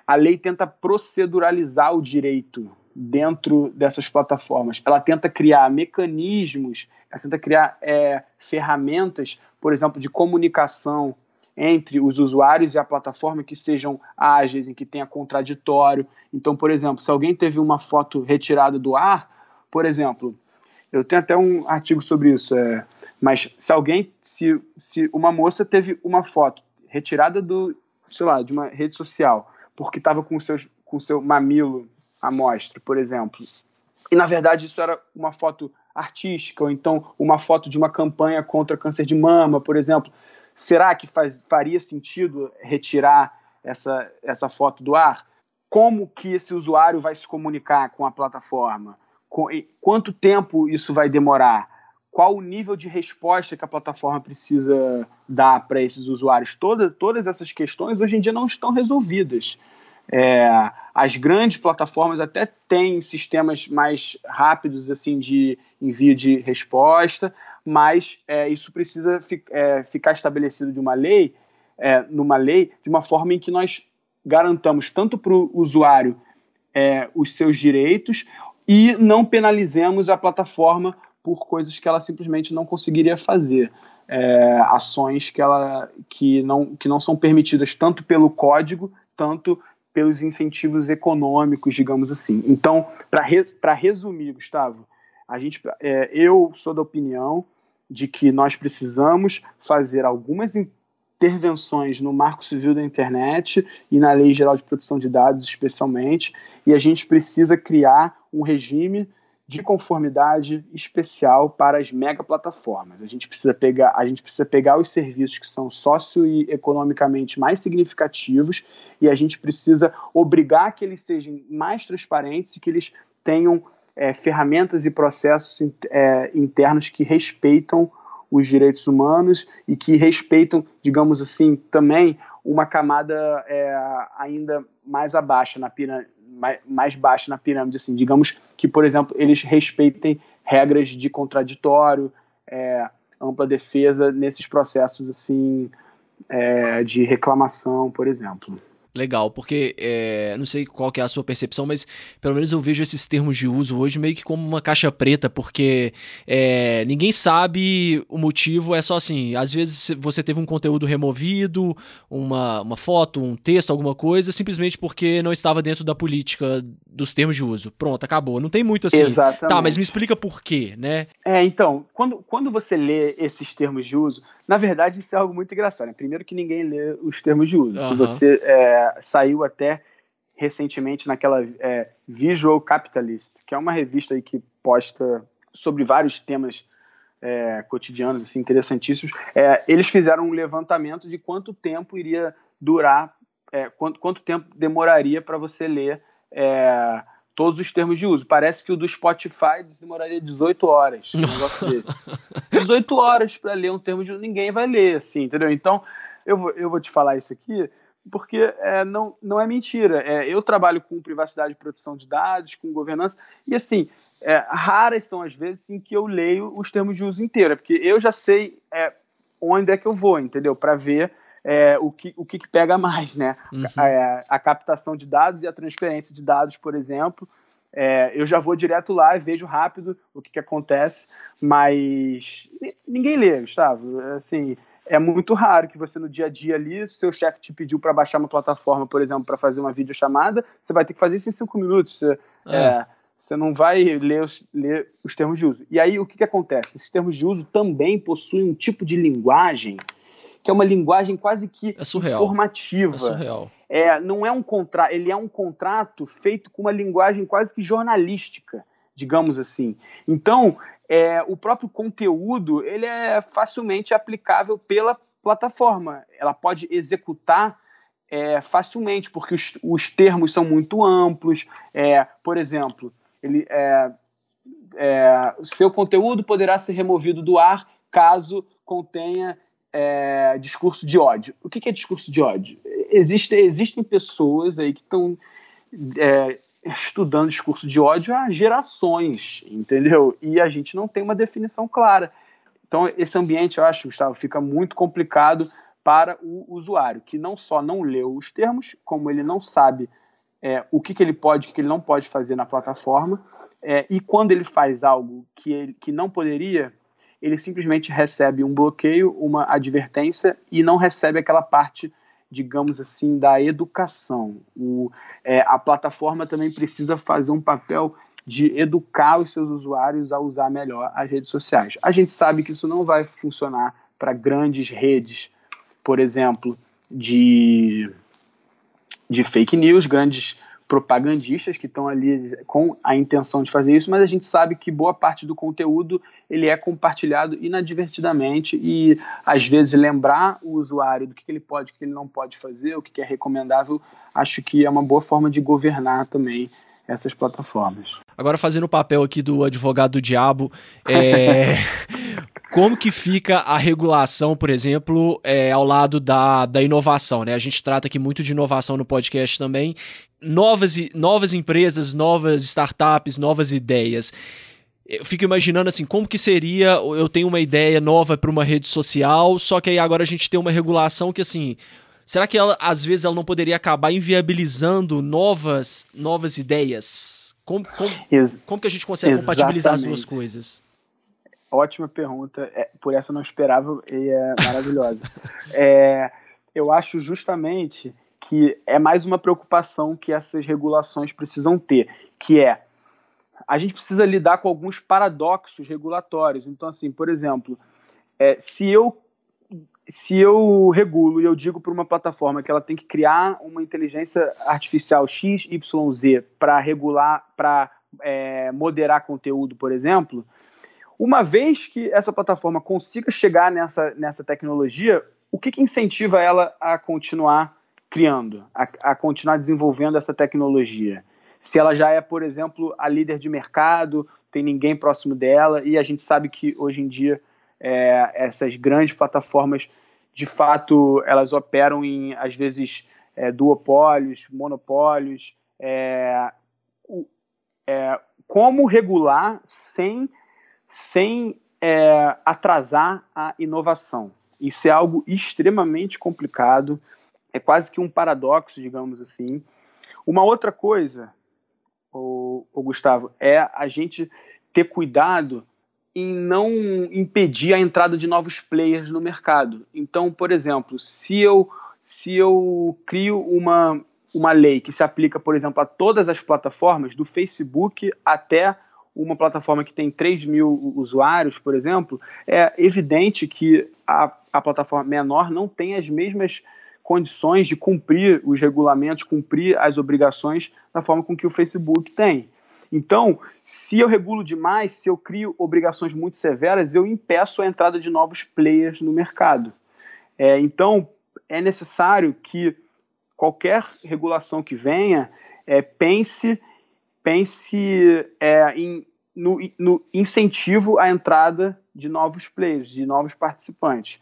a lei tenta proceduralizar o direito dentro dessas plataformas. Ela tenta criar mecanismos, ela tenta criar é, ferramentas, por exemplo, de comunicação entre os usuários e a plataforma que sejam ágeis, em que tenha contraditório. Então, por exemplo, se alguém teve uma foto retirada do ar, por exemplo, eu tenho até um artigo sobre isso, é, mas se alguém, se, se uma moça teve uma foto retirada do, sei lá, de uma rede social, porque estava com seus com seu mamilo à mostra, por exemplo, e na verdade isso era uma foto artística, ou então uma foto de uma campanha contra câncer de mama, por exemplo. Será que faz, faria sentido retirar essa, essa foto do ar? Como que esse usuário vai se comunicar com a plataforma? Quanto tempo isso vai demorar? Qual o nível de resposta que a plataforma precisa dar para esses usuários? Toda, todas essas questões hoje em dia não estão resolvidas. É, as grandes plataformas até têm sistemas mais rápidos assim de envio de resposta, mas é, isso precisa fi, é, ficar estabelecido de uma lei, é, numa lei, de uma forma em que nós garantamos tanto para o usuário é, os seus direitos e não penalizemos a plataforma por coisas que ela simplesmente não conseguiria fazer. É, ações que, ela, que, não, que não são permitidas tanto pelo código, tanto pelos incentivos econômicos, digamos assim. Então, para re, resumir, Gustavo, a gente, é, eu sou da opinião de que nós precisamos fazer algumas intervenções no Marco Civil da Internet e na Lei Geral de Proteção de Dados, especialmente, e a gente precisa criar um regime de conformidade especial para as megaplataformas. A gente precisa pegar, a gente precisa pegar os serviços que são socio e economicamente mais significativos e a gente precisa obrigar que eles sejam mais transparentes e que eles tenham é, ferramentas e processos é, internos que respeitam os direitos humanos e que respeitam, digamos assim, também uma camada é, ainda mais abaixo na pirâmide, mais, mais baixa na pirâmide, assim, digamos que, por exemplo, eles respeitem regras de contraditório, é, ampla defesa nesses processos assim é, de reclamação, por exemplo. Legal, porque é, não sei qual que é a sua percepção, mas pelo menos eu vejo esses termos de uso hoje meio que como uma caixa preta, porque é, ninguém sabe o motivo, é só assim, às vezes você teve um conteúdo removido, uma, uma foto, um texto, alguma coisa, simplesmente porque não estava dentro da política dos termos de uso. Pronto, acabou. Não tem muito assim. Exatamente. Tá, mas me explica por quê, né? É, então, quando, quando você lê esses termos de uso, na verdade isso é algo muito engraçado. Né? Primeiro que ninguém lê os termos de uso. Uhum. Se você é, saiu até recentemente naquela é, Visual Capitalist, que é uma revista aí que posta sobre vários temas é, cotidianos assim, interessantíssimos, é, eles fizeram um levantamento de quanto tempo iria durar, é, quanto, quanto tempo demoraria para você ler é, todos os termos de uso. Parece que o do Spotify demoraria 18 horas, um negócio desse. 18 horas para ler um termo de uso, ninguém vai ler, assim, entendeu? Então, eu vou, eu vou te falar isso aqui porque é, não, não é mentira. É, eu trabalho com privacidade e proteção de dados, com governança, e assim, é, raras são as vezes em que eu leio os termos de uso inteiro, porque eu já sei é, onde é que eu vou, entendeu? Para ver é, o, que, o que, que, pega mais, né? Uhum. A, é, a, captação de dados e a transferência de dados, por exemplo. É, eu já vou direto lá e vejo rápido o que, que acontece, mas ninguém lê, Gustavo. Assim, é muito raro que você no dia a dia ali, seu chefe te pediu para baixar uma plataforma, por exemplo, para fazer uma videochamada, você vai ter que fazer isso em cinco minutos. Você, é. É, você não vai ler os, ler os termos de uso. E aí o que, que acontece? Esses termos de uso também possuem um tipo de linguagem que é uma linguagem quase que é surreal. informativa. É surreal. É, não é um contrato, ele é um contrato feito com uma linguagem quase que jornalística, digamos assim. Então, é, o próprio conteúdo ele é facilmente aplicável pela plataforma. Ela pode executar é, facilmente, porque os, os, termos são muito amplos. É, por exemplo, ele, é, é, seu conteúdo poderá ser removido do ar caso contenha é, discurso de ódio. O que, que é discurso de ódio? Existe, existem pessoas aí que estão é, estudando discurso de ódio há gerações, entendeu? E a gente não tem uma definição clara. Então, esse ambiente, eu acho, Gustavo, fica muito complicado para o usuário, que não só não leu os termos, como ele não sabe é, o que, que ele pode, o que ele não pode fazer na plataforma, é, e quando ele faz algo que, ele, que não poderia, ele simplesmente recebe um bloqueio, uma advertência e não recebe aquela parte, digamos assim, da educação. O, é, a plataforma também precisa fazer um papel de educar os seus usuários a usar melhor as redes sociais. A gente sabe que isso não vai funcionar para grandes redes, por exemplo, de, de fake news, grandes propagandistas que estão ali com a intenção de fazer isso, mas a gente sabe que boa parte do conteúdo ele é compartilhado inadvertidamente e às vezes lembrar o usuário do que, ele pode, o que ele não pode fazer, o que, é recomendável, acho que é uma boa forma de governar também essas plataformas. Agora fazendo o papel aqui do advogado do diabo, é... como que fica a regulação, por exemplo, é, ao lado da, da inovação, né? A gente trata aqui muito de inovação no podcast também, novas, novas empresas, novas startups, novas ideias. Eu fico imaginando assim, como que seria, eu tenho uma ideia nova para uma rede social, só que aí agora a gente tem uma regulação que assim, será que ela, às vezes ela não poderia acabar inviabilizando novas, novas ideias? Como, como, como que a gente consegue Exatamente. compatibilizar as duas coisas? Ótima pergunta, é, por essa eu não esperava e é maravilhosa. é, eu acho justamente que é mais uma preocupação que essas regulações precisam ter, que é a gente precisa lidar com alguns paradoxos regulatórios. Então, assim, por exemplo, é, se eu se eu regulo e eu digo para uma plataforma que ela tem que criar uma inteligência artificial XYZ para regular, para é, moderar conteúdo, por exemplo, uma vez que essa plataforma consiga chegar nessa, nessa tecnologia, o que, que incentiva ela a continuar criando, a, a continuar desenvolvendo essa tecnologia. Se ela já é, por exemplo, a líder de mercado, tem ninguém próximo dela, e a gente sabe que hoje em dia é, essas grandes plataformas, de fato, elas operam em, às vezes, é, duopólios, monopólios. É, é, como regular sem, sem é, atrasar a inovação? Isso é algo extremamente complicado, é quase que um paradoxo, digamos assim. Uma outra coisa, o, o Gustavo, é a gente ter cuidado em não impedir a entrada de novos players no mercado. Então, por exemplo, se eu, se eu crio uma, uma lei que se aplica, por exemplo, a todas as plataformas, do Facebook até uma plataforma que tem 3 mil usuários, por exemplo, é evidente que a, a plataforma menor não tem as mesmas condições de cumprir os regulamentos, cumprir as obrigações da forma com que o Facebook tem. Então, se eu regulo demais, se eu crio obrigações muito severas, eu impeço a entrada de novos players no mercado. É, então, é necessário que qualquer regulação que venha é, pense pense é, em, no, no, incentivo à entrada de novos players, de novos participantes.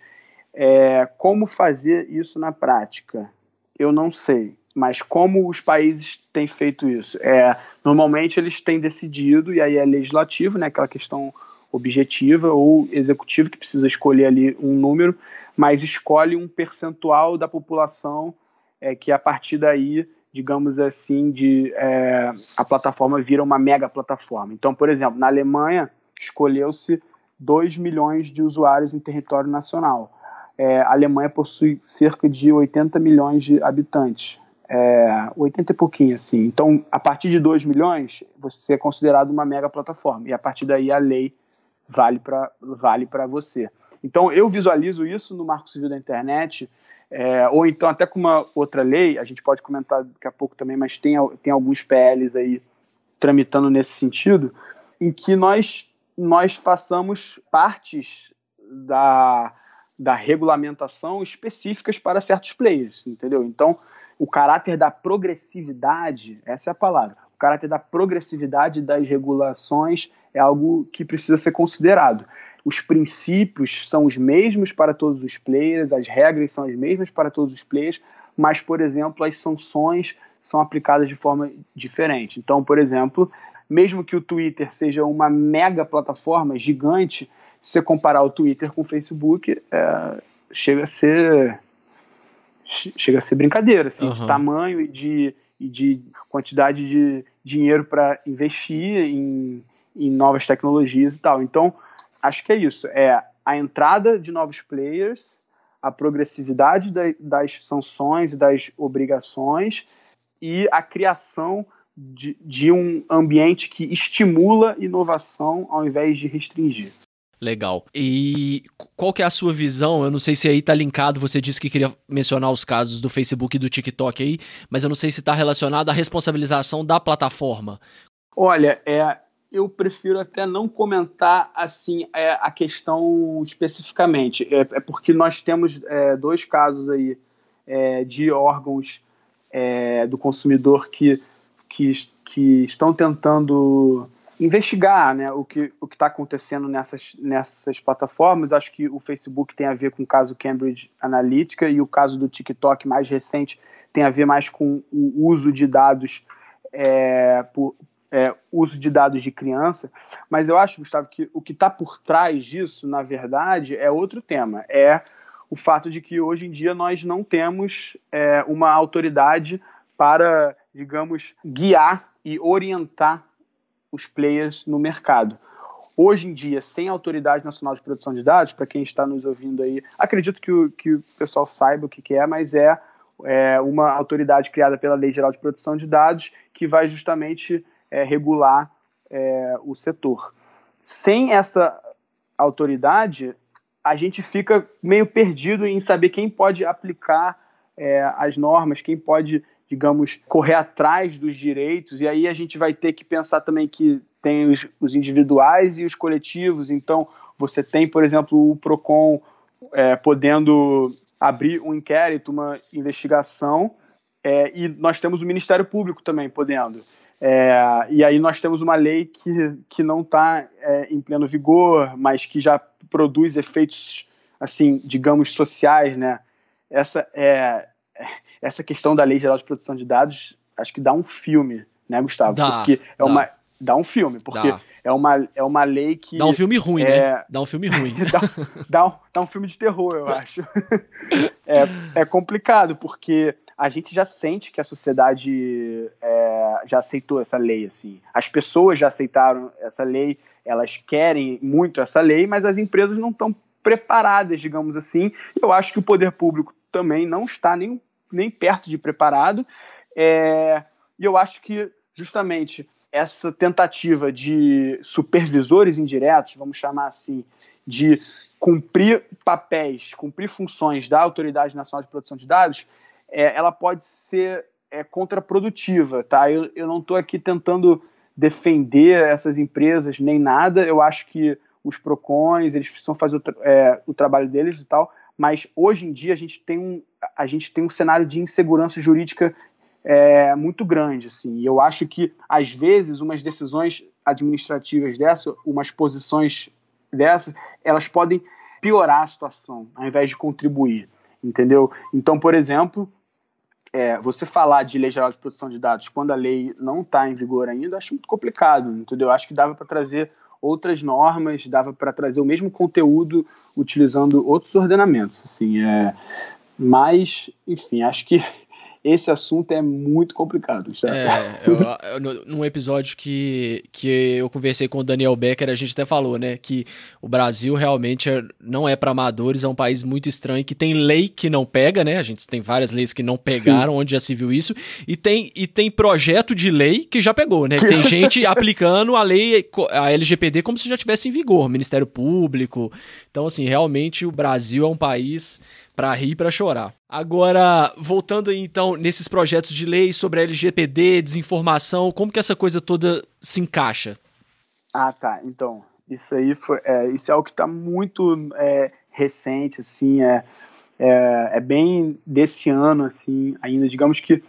É, como fazer isso na prática? Eu não sei, mas como os países têm feito isso? É, normalmente eles têm decidido, e aí é legislativo, né, aquela questão objetiva, ou executivo que precisa escolher ali um número, mas escolhe um percentual da população é, que a partir daí digamos assim, de é, a plataforma vira uma mega plataforma. Então, por exemplo, na Alemanha escolheu-se 2 milhões de usuários em território nacional. É, a Alemanha possui cerca de 80 milhões de habitantes. É, 80 e pouquinho, assim. Então, a partir de 2 milhões, você é considerado uma mega plataforma. E a partir daí a lei vale para vale você. Então, eu visualizo isso no Marco Civil da Internet é, ou então até com uma outra lei, a gente pode comentar daqui a pouco também, mas tem, tem alguns PLs aí tramitando nesse sentido, em que nós, nós façamos partes da, da regulamentação específicas para certos players, entendeu? Então, o caráter da progressividade, essa é a palavra, o caráter da progressividade das regulações é algo que precisa ser considerado os princípios são os mesmos para todos os players, as regras são as mesmas para todos os players, mas, por exemplo, as sanções são aplicadas de forma diferente. Então, por exemplo, mesmo que o Twitter seja uma mega plataforma gigante, se você comparar o Twitter com o Facebook, é, chega a ser chega a ser brincadeira, assim, uhum. de tamanho e de, e de quantidade de dinheiro para investir em, em novas tecnologias e tal. Então, acho que é isso. É a entrada de novos players, a progressividade da, das sanções e das obrigações e a criação de, de um ambiente que estimula inovação ao invés de restringir. Legal. E qual que é a sua visão? Eu não sei se aí tá linkado, você disse que queria mencionar os casos do Facebook e do TikTok aí, mas eu não sei se está relacionado à responsabilização da plataforma. Olha, é, eu prefiro até não comentar assim é, a questão especificamente. É, é porque nós temos é, dois casos aí é, de órgãos é, do consumidor que, que, que estão tentando investigar né, o que o está acontecendo nessas, nessas plataformas. Acho que o Facebook tem a ver com o caso Cambridge Analytica e o caso do TikTok mais recente tem a ver mais com o uso de dados é, por, é, uso de dados de criança, mas eu acho, Gustavo, que o que está por trás disso, na verdade, é outro tema. É o fato de que hoje em dia nós não temos é, uma autoridade para, digamos, guiar e orientar os players no mercado. Hoje em dia, sem Autoridade Nacional de Proteção de Dados, para quem está nos ouvindo aí, acredito que o, que o pessoal saiba o que, que é, mas é, é uma autoridade criada pela Lei Geral de Proteção de Dados que vai justamente é, regular é, o setor. Sem essa autoridade, a gente fica meio perdido em saber quem pode aplicar é, as normas, quem pode, digamos, correr atrás dos direitos, e aí a gente vai ter que pensar também que tem os, os individuais e os coletivos, então você tem, por exemplo, o PROCON é, podendo abrir um inquérito, uma investigação, é, e nós temos o Ministério Público também podendo. É, e aí nós temos uma lei que, que não está é, em pleno vigor, mas que já produz efeitos, assim, digamos, sociais, né? Essa, é, essa questão da Lei Geral de Proteção de Dados, acho que dá um filme, né, Gustavo? Dá, porque é dá. uma dá um filme, porque é uma, é uma lei que. Dá um filme ruim, né? é... né? Dá um filme ruim. dá, dá, um, dá um filme de terror, eu acho. é, é complicado, porque a gente já sente que a sociedade é, já aceitou essa lei, assim. As pessoas já aceitaram essa lei, elas querem muito essa lei, mas as empresas não estão preparadas, digamos assim. Eu acho que o poder público também não está nem, nem perto de preparado. É, e eu acho que justamente essa tentativa de supervisores indiretos, vamos chamar assim, de cumprir papéis, cumprir funções da Autoridade Nacional de Proteção de Dados, é, ela pode ser é, contraprodutiva, tá? Eu, eu não estou aqui tentando defender essas empresas nem nada. Eu acho que os Procons eles precisam fazer o, é, o trabalho deles e tal, mas hoje em dia a gente tem um, a gente tem um cenário de insegurança jurídica é, muito grande, assim. E eu acho que às vezes umas decisões administrativas dessas, umas posições dessas, elas podem piorar a situação, ao invés de contribuir, entendeu? Então, por exemplo, é, você falar de lei geral de proteção de dados quando a lei não está em vigor ainda, acho muito complicado, entendeu? Acho que dava para trazer outras normas, dava para trazer o mesmo conteúdo utilizando outros ordenamentos, assim, é, mas, enfim, acho que esse assunto é muito complicado. É, eu, eu, num episódio que, que eu conversei com o Daniel Becker, a gente até falou, né, que o Brasil realmente é, não é para amadores, é um país muito estranho, que tem lei que não pega, né, a gente tem várias leis que não pegaram, Sim. onde já se viu isso, e tem, e tem projeto de lei que já pegou, né, tem gente aplicando a lei, a LGPD como se já tivesse em vigor, Ministério Público, então assim, realmente o Brasil é um país para rir e para chorar. Agora, voltando então nesses projetos de lei sobre LGPD, desinformação, como que essa coisa toda se encaixa? Ah, tá. Então, isso aí foi, é, isso é algo que está muito é, recente, assim, é, é, é, bem desse ano, assim, ainda. Digamos que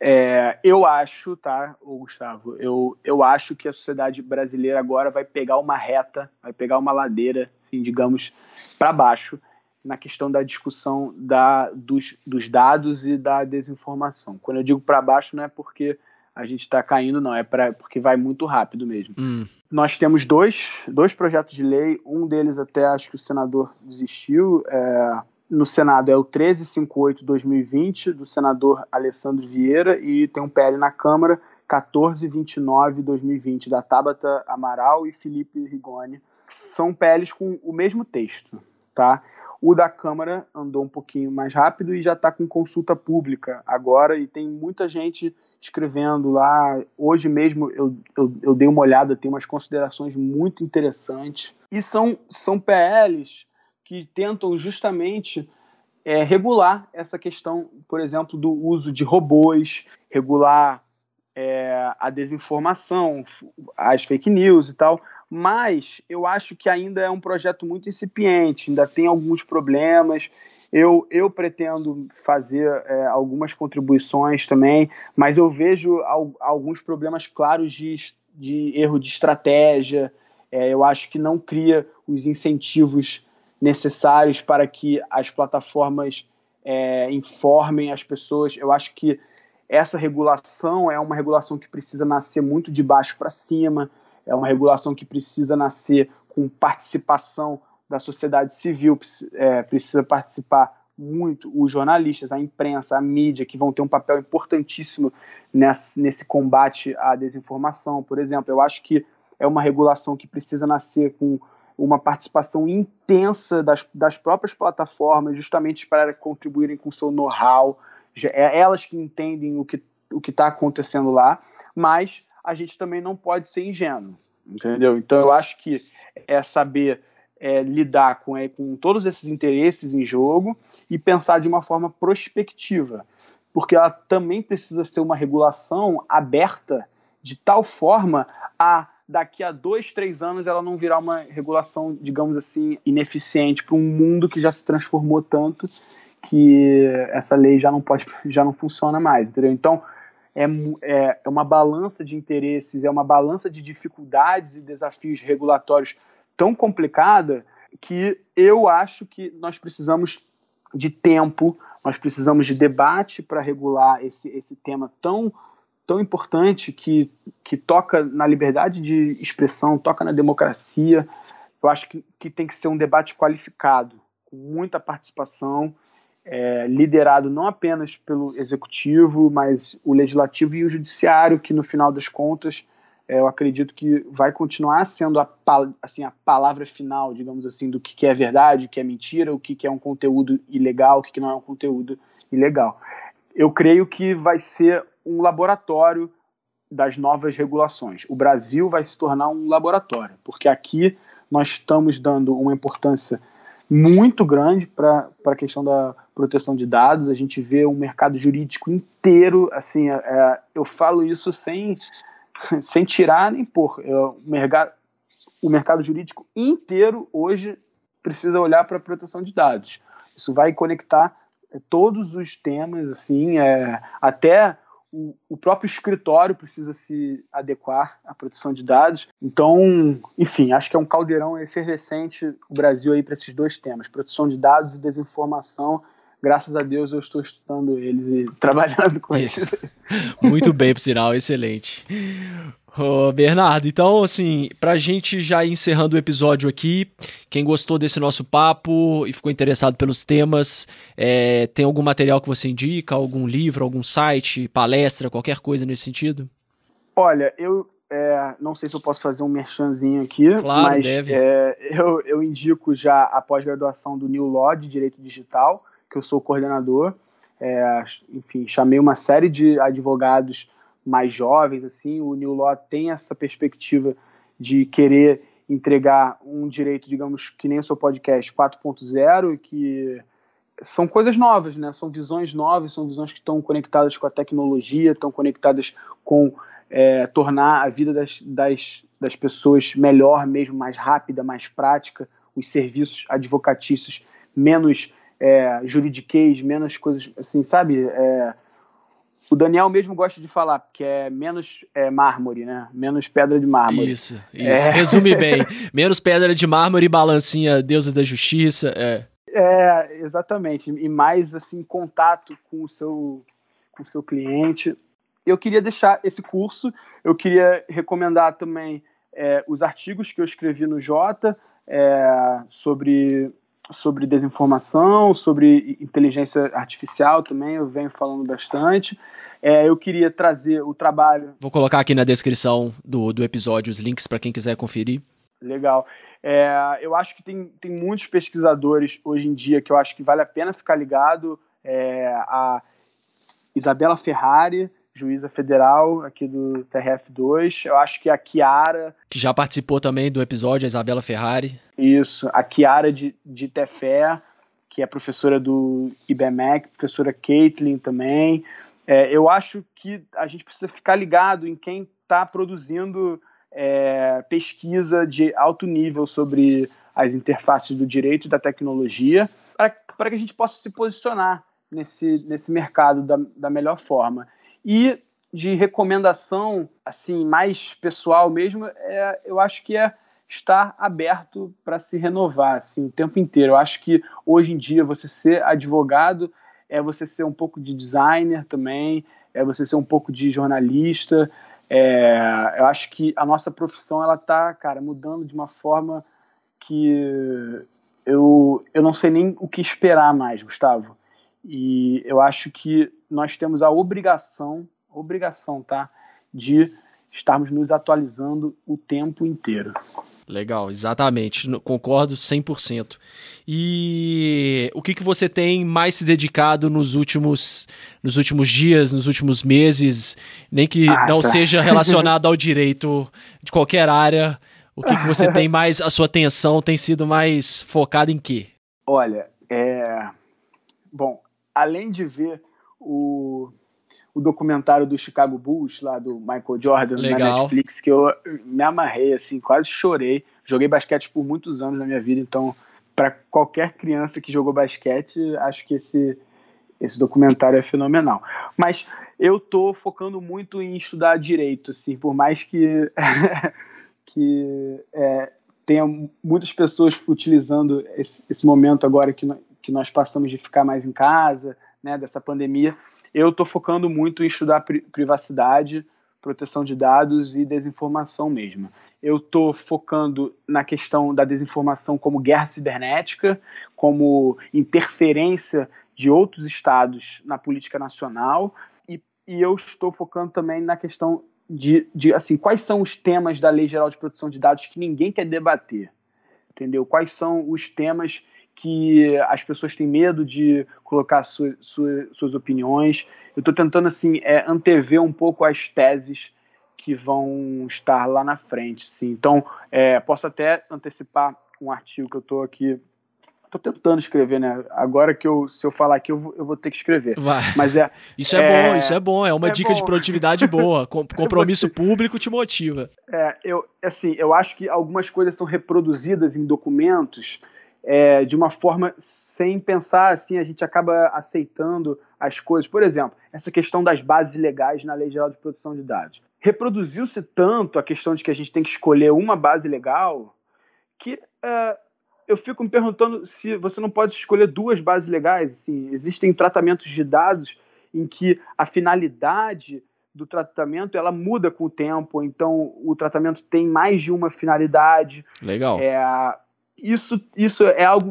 é, eu acho, tá, Gustavo, eu, eu acho que a sociedade brasileira agora vai pegar uma reta, vai pegar uma ladeira, assim, digamos, para baixo na questão da discussão da, dos, dos dados e da desinformação. Quando eu digo para baixo, não é porque a gente está caindo, não, é pra, porque vai muito rápido mesmo. Hum. Nós temos dois, dois projetos de lei, um deles até acho que o senador desistiu. É, no Senado é o 1358-2020, do senador Alessandro Vieira, e tem um PL na Câmara, 1429-2020, da Tabata Amaral e Felipe Rigoni. São PLs com o mesmo texto, tá? O da Câmara andou um pouquinho mais rápido e já está com consulta pública agora e tem muita gente escrevendo lá. Hoje mesmo eu, eu, eu, dei uma olhada, tem umas considerações muito interessantes. E são, são PLs que tentam justamente é, regular essa questão, por exemplo, do uso de robôs, regular é, a desinformação, as fake news e tal mas eu acho que ainda é um projeto muito incipiente, ainda tem alguns problemas. Eu, eu pretendo fazer é, algumas contribuições também, mas eu vejo al alguns problemas claros de, de erro de estratégia. É, eu acho que não cria os incentivos necessários para que as plataformas é, informem as pessoas. Eu acho que essa regulação é uma regulação que precisa nascer muito de baixo para cima é uma regulação que precisa nascer com participação da sociedade civil, é, precisa participar muito os jornalistas, a imprensa, a mídia, que vão ter um papel importantíssimo nesse, nesse combate à desinformação, por exemplo. Eu acho que é uma regulação que precisa nascer com uma participação intensa das, das próprias plataformas, justamente para contribuírem com o seu know-how. É elas que entendem o que o está acontecendo lá, mas a gente também não pode ser ingênuo, entendeu? Então eu acho que é saber é, lidar com, é, com todos esses interesses em jogo e pensar de uma forma prospectiva, porque ela também precisa ser uma regulação aberta de tal forma a daqui a dois, três anos ela não virar uma regulação, digamos assim, ineficiente para um mundo que já se transformou tanto que essa lei já não pode, já não funciona mais, entendeu? Então é, é, é uma balança de interesses, é uma balança de dificuldades e desafios regulatórios tão complicada que eu acho que nós precisamos de tempo, nós precisamos de debate para regular esse, esse tema tão tão importante que, que toca na liberdade de expressão, toca na democracia. Eu acho que, que tem que ser um debate qualificado, com muita participação, é, liderado não apenas pelo executivo, mas o legislativo e o judiciário, que no final das contas é, eu acredito que vai continuar sendo a, assim, a palavra final, digamos assim, do que, que é verdade, o que é mentira, o que, que é um conteúdo ilegal, o que, que não é um conteúdo ilegal. Eu creio que vai ser um laboratório das novas regulações. O Brasil vai se tornar um laboratório, porque aqui nós estamos dando uma importância muito grande para a questão da proteção de dados. A gente vê um mercado jurídico inteiro, assim, é, é eu falo isso sem, sem tirar nem pôr. É, o, mercado, o mercado jurídico inteiro hoje precisa olhar para a proteção de dados. Isso vai conectar é, todos os temas, assim, é, até o, o, próprio escritório precisa se adequar à proteção de dados. Então, enfim, acho que é um caldeirão efervescente o Brasil aí para esses dois temas, proteção de dados e desinformação. Graças a Deus eu estou estudando eles e trabalhando com eles. Muito bem, por sinal, excelente. Ô, Bernardo, então, assim, pra gente já ir encerrando o episódio aqui, quem gostou desse nosso papo e ficou interessado pelos temas, é, tem algum material que você indica, algum livro, algum site, palestra, qualquer coisa nesse sentido? Olha, eu é, não sei se eu posso fazer um merchanzinho aqui, claro, mas. É, eu, eu indico já a pós-graduação do New Law de Direito Digital, que eu sou coordenador. É, enfim, chamei uma série de advogados mais jovens, assim, o New Law tem essa perspectiva de querer entregar um direito, digamos, que nem o seu podcast 4.0, que são coisas novas, né? São visões novas, são visões que estão conectadas com a tecnologia, estão conectadas com é, tornar a vida das, das, das pessoas melhor, mesmo mais rápida, mais prática, os serviços advocatícios menos é, juridiquês, menos coisas assim, sabe? É, o Daniel mesmo gosta de falar, que é menos é, mármore, né? Menos pedra de mármore. Isso, isso. É... Resume bem. menos pedra de mármore e balancinha deusa da justiça. É. é, exatamente. E mais, assim, contato com o seu, com o seu cliente. Eu queria deixar esse curso, eu queria recomendar também é, os artigos que eu escrevi no Jota é, sobre sobre desinformação, sobre inteligência artificial também, eu venho falando bastante. É, eu queria trazer o trabalho. Vou colocar aqui na descrição do, do episódio os links para quem quiser conferir. Legal. É, eu acho que tem, tem muitos pesquisadores hoje em dia que eu acho que vale a pena ficar ligado. É, a Isabela Ferrari, juíza federal aqui do TRF2. Eu acho que a Kiara. Que já participou também do episódio, a Isabela Ferrari. Isso, a Kiara de, de Tefé, que é professora do IBMEC, professora Caitlin também. É, eu acho que a gente precisa ficar ligado em quem está produzindo é, pesquisa de alto nível sobre as interfaces do direito e da tecnologia, para que a gente possa se posicionar nesse, nesse mercado da, da melhor forma. E de recomendação, assim, mais pessoal mesmo, é, eu acho que é estar aberto para se renovar, assim, o tempo inteiro. Eu acho que hoje em dia você ser advogado é você ser um pouco de designer também, é você ser um pouco de jornalista. É, eu acho que a nossa profissão ela tá, cara, mudando de uma forma que eu, eu não sei nem o que esperar mais, Gustavo. E eu acho que nós temos a obrigação, obrigação, tá, de estarmos nos atualizando o tempo inteiro. Legal, exatamente. Concordo 100%. E o que, que você tem mais se dedicado nos últimos, nos últimos dias, nos últimos meses, nem que ah, não tá. seja relacionado ao direito de qualquer área? O que, que você tem mais, a sua atenção tem sido mais focada em quê? Olha, é... Bom, além de ver o, o documentário do Chicago Bulls, lá do Michael Jordan, Legal. na Netflix, que eu me amarrei, assim, quase chorei. Joguei basquete por muitos anos na minha vida, então, para qualquer criança que jogou basquete, acho que esse, esse documentário é fenomenal. Mas eu tô focando muito em estudar direito, assim, por mais que, que é, tenha muitas pessoas utilizando esse, esse momento agora que, que nós passamos de ficar mais em casa, né, dessa pandemia, eu estou focando muito em estudar pri privacidade, proteção de dados e desinformação mesmo. Eu estou focando na questão da desinformação como guerra cibernética, como interferência de outros estados na política nacional, e, e eu estou focando também na questão de, de assim, quais são os temas da Lei Geral de Proteção de Dados que ninguém quer debater, entendeu? Quais são os temas que as pessoas têm medo de colocar su, su, suas opiniões. Eu estou tentando assim é, antever um pouco as teses que vão estar lá na frente. Sim. Então, é, posso até antecipar um artigo que eu estou aqui tô tentando escrever, né? Agora que eu, se eu falar aqui, eu vou, eu vou ter que escrever. Vai. Mas é. Isso é, é, bom, isso é bom. É uma é dica bom. de produtividade boa. compromisso público te motiva. É, eu, assim, eu acho que algumas coisas são reproduzidas em documentos é, de uma forma sem pensar assim, a gente acaba aceitando as coisas. Por exemplo, essa questão das bases legais na Lei Geral de Proteção de Dados. Reproduziu-se tanto a questão de que a gente tem que escolher uma base legal que uh, eu fico me perguntando se você não pode escolher duas bases legais. Assim, existem tratamentos de dados em que a finalidade do tratamento ela muda com o tempo, então o tratamento tem mais de uma finalidade. Legal. É, isso, isso é algo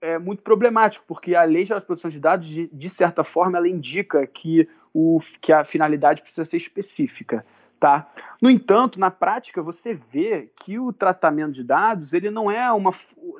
é, muito problemático, porque a lei de proteção de dados, de, de certa forma, ela indica que, o, que a finalidade precisa ser específica. Tá? No entanto, na prática, você vê que o tratamento de dados ele não é uma,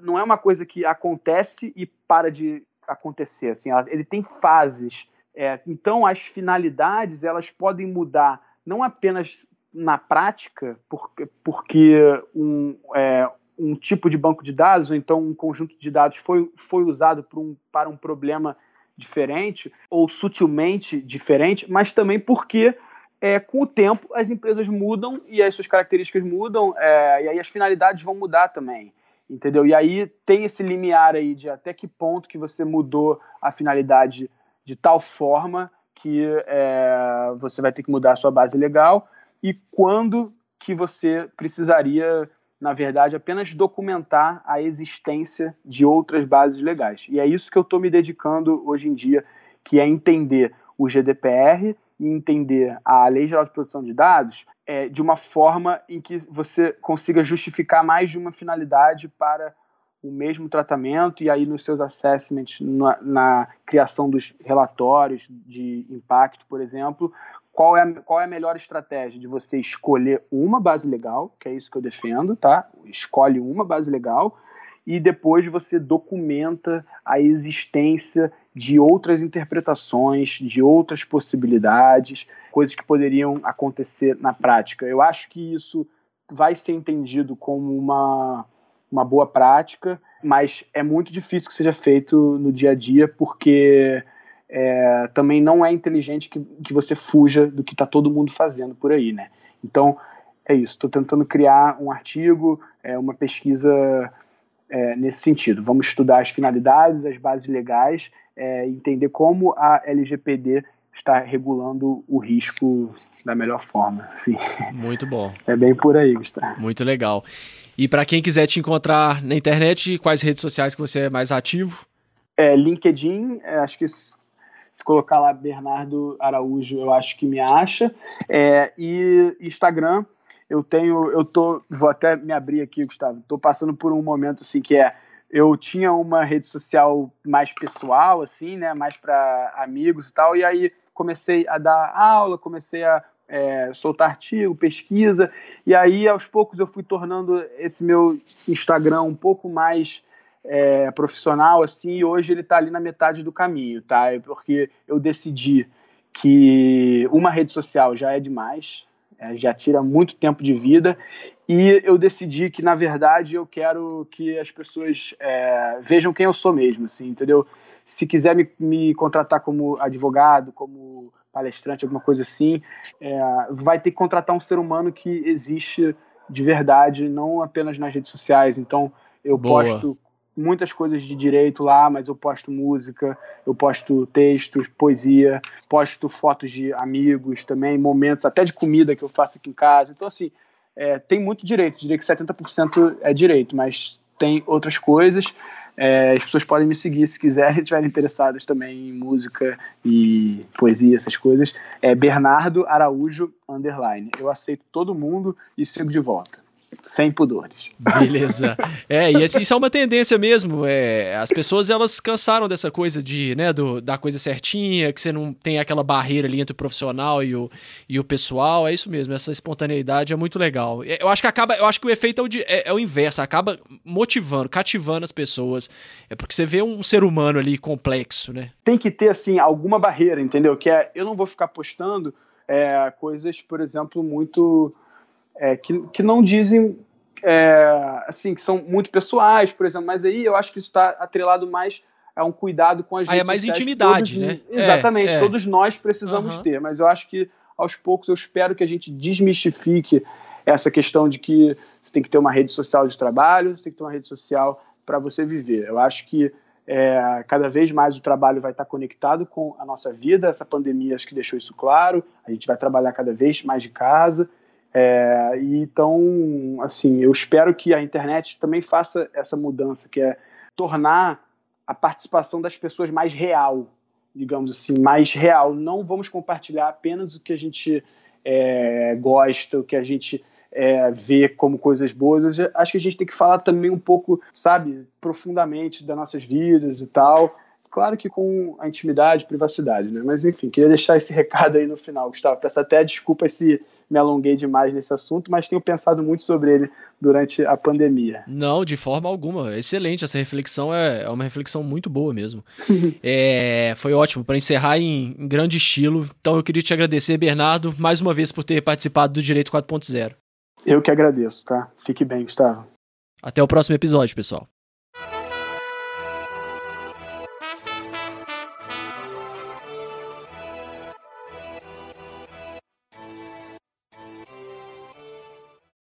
não é uma coisa que acontece e para de acontecer. Assim, ele tem fases. É, então, as finalidades elas podem mudar não apenas na prática, porque, porque um, é, um tipo de banco de dados, ou então um conjunto de dados foi, foi usado um, para um problema diferente, ou sutilmente diferente, mas também porque é, com o tempo as empresas mudam e as suas características mudam, é, e aí as finalidades vão mudar também, entendeu? E aí tem esse limiar aí de até que ponto que você mudou a finalidade de tal forma que é, você vai ter que mudar a sua base legal e quando que você precisaria, na verdade, apenas documentar a existência de outras bases legais. E é isso que eu estou me dedicando hoje em dia, que é entender o GDPR e entender a Lei Geral de Proteção de Dados é, de uma forma em que você consiga justificar mais de uma finalidade para o mesmo tratamento e aí nos seus assessments, na, na criação dos relatórios de impacto, por exemplo, qual é, a, qual é a melhor estratégia de você escolher uma base legal, que é isso que eu defendo, tá? Escolhe uma base legal e depois você documenta a existência de outras interpretações, de outras possibilidades, coisas que poderiam acontecer na prática. Eu acho que isso vai ser entendido como uma, uma boa prática, mas é muito difícil que seja feito no dia a dia, porque é, também não é inteligente que, que você fuja do que está todo mundo fazendo por aí, né? Então, é isso. Estou tentando criar um artigo, é, uma pesquisa é, nesse sentido. Vamos estudar as finalidades, as bases legais, é, entender como a LGPD está regulando o risco da melhor forma. Assim. Muito bom. É bem por aí, Gustavo. Muito legal. E para quem quiser te encontrar na internet, quais redes sociais que você é mais ativo? É, LinkedIn, é, acho que se colocar lá Bernardo Araújo, eu acho que me acha. É, e Instagram, eu tenho, eu tô, vou até me abrir aqui, Gustavo. Tô passando por um momento assim que é, eu tinha uma rede social mais pessoal, assim, né, mais para amigos e tal, e aí comecei a dar aula, comecei a é, soltar artigo, pesquisa, e aí aos poucos eu fui tornando esse meu Instagram um pouco mais é, profissional, assim, e hoje ele está ali na metade do caminho, tá? É porque eu decidi que uma rede social já é demais, é, já tira muito tempo de vida e eu decidi que na verdade eu quero que as pessoas é, vejam quem eu sou mesmo, assim, entendeu? Se quiser me, me contratar como advogado, como palestrante, alguma coisa assim, é, vai ter que contratar um ser humano que existe de verdade, não apenas nas redes sociais. Então eu Boa. posto muitas coisas de direito lá, mas eu posto música, eu posto textos, poesia, posto fotos de amigos também, momentos até de comida que eu faço aqui em casa. Então, assim, é, tem muito direito. Diria que 70% é direito, mas tem outras coisas. é, as pessoas podem me seguir se quiserem, estiverem interessadas também em música e poesia, essas coisas. É Bernardo Araújo Underline. Eu aceito todo mundo e sigo de volta sem pudores. Beleza. É, e isso é uma tendência mesmo. É, as pessoas elas cansaram dessa coisa de, né, do, da coisa certinha, que você não tem aquela barreira ali entre o profissional e o, e o pessoal. É isso mesmo, essa espontaneidade é muito legal. É, eu acho que acaba, eu acho que o efeito é o, de, é, é o inverso, acaba motivando, cativando as pessoas. É porque você vê um ser humano ali complexo, né? Tem que ter, assim, alguma barreira, entendeu? Que é, eu não vou ficar postando é, coisas, por exemplo, muito é, que, que não dizem é, assim que são muito pessoais, por exemplo, mas aí eu acho que isso está atrelado mais a um cuidado com as aí é mais intimidade, todos, né? Exatamente, é, todos nós precisamos uhum. ter, mas eu acho que aos poucos eu espero que a gente desmistifique essa questão de que tem que ter uma rede social de trabalho, tem que ter uma rede social para você viver. Eu acho que é, cada vez mais o trabalho vai estar conectado com a nossa vida. Essa pandemia acho que deixou isso claro. A gente vai trabalhar cada vez mais de casa. É, então, assim, eu espero que a internet também faça essa mudança, que é tornar a participação das pessoas mais real, digamos assim, mais real. Não vamos compartilhar apenas o que a gente é, gosta, o que a gente é, vê como coisas boas. acho que a gente tem que falar também um pouco, sabe, profundamente das nossas vidas e tal. Claro que com a intimidade, privacidade, né? Mas enfim, queria deixar esse recado aí no final, Gustavo. Peço até desculpa se me alonguei demais nesse assunto, mas tenho pensado muito sobre ele durante a pandemia. Não, de forma alguma. Excelente, essa reflexão é, é uma reflexão muito boa mesmo. é, foi ótimo para encerrar em, em grande estilo. Então eu queria te agradecer, Bernardo, mais uma vez por ter participado do Direito 4.0. Eu que agradeço, tá? Fique bem, Gustavo. Até o próximo episódio, pessoal.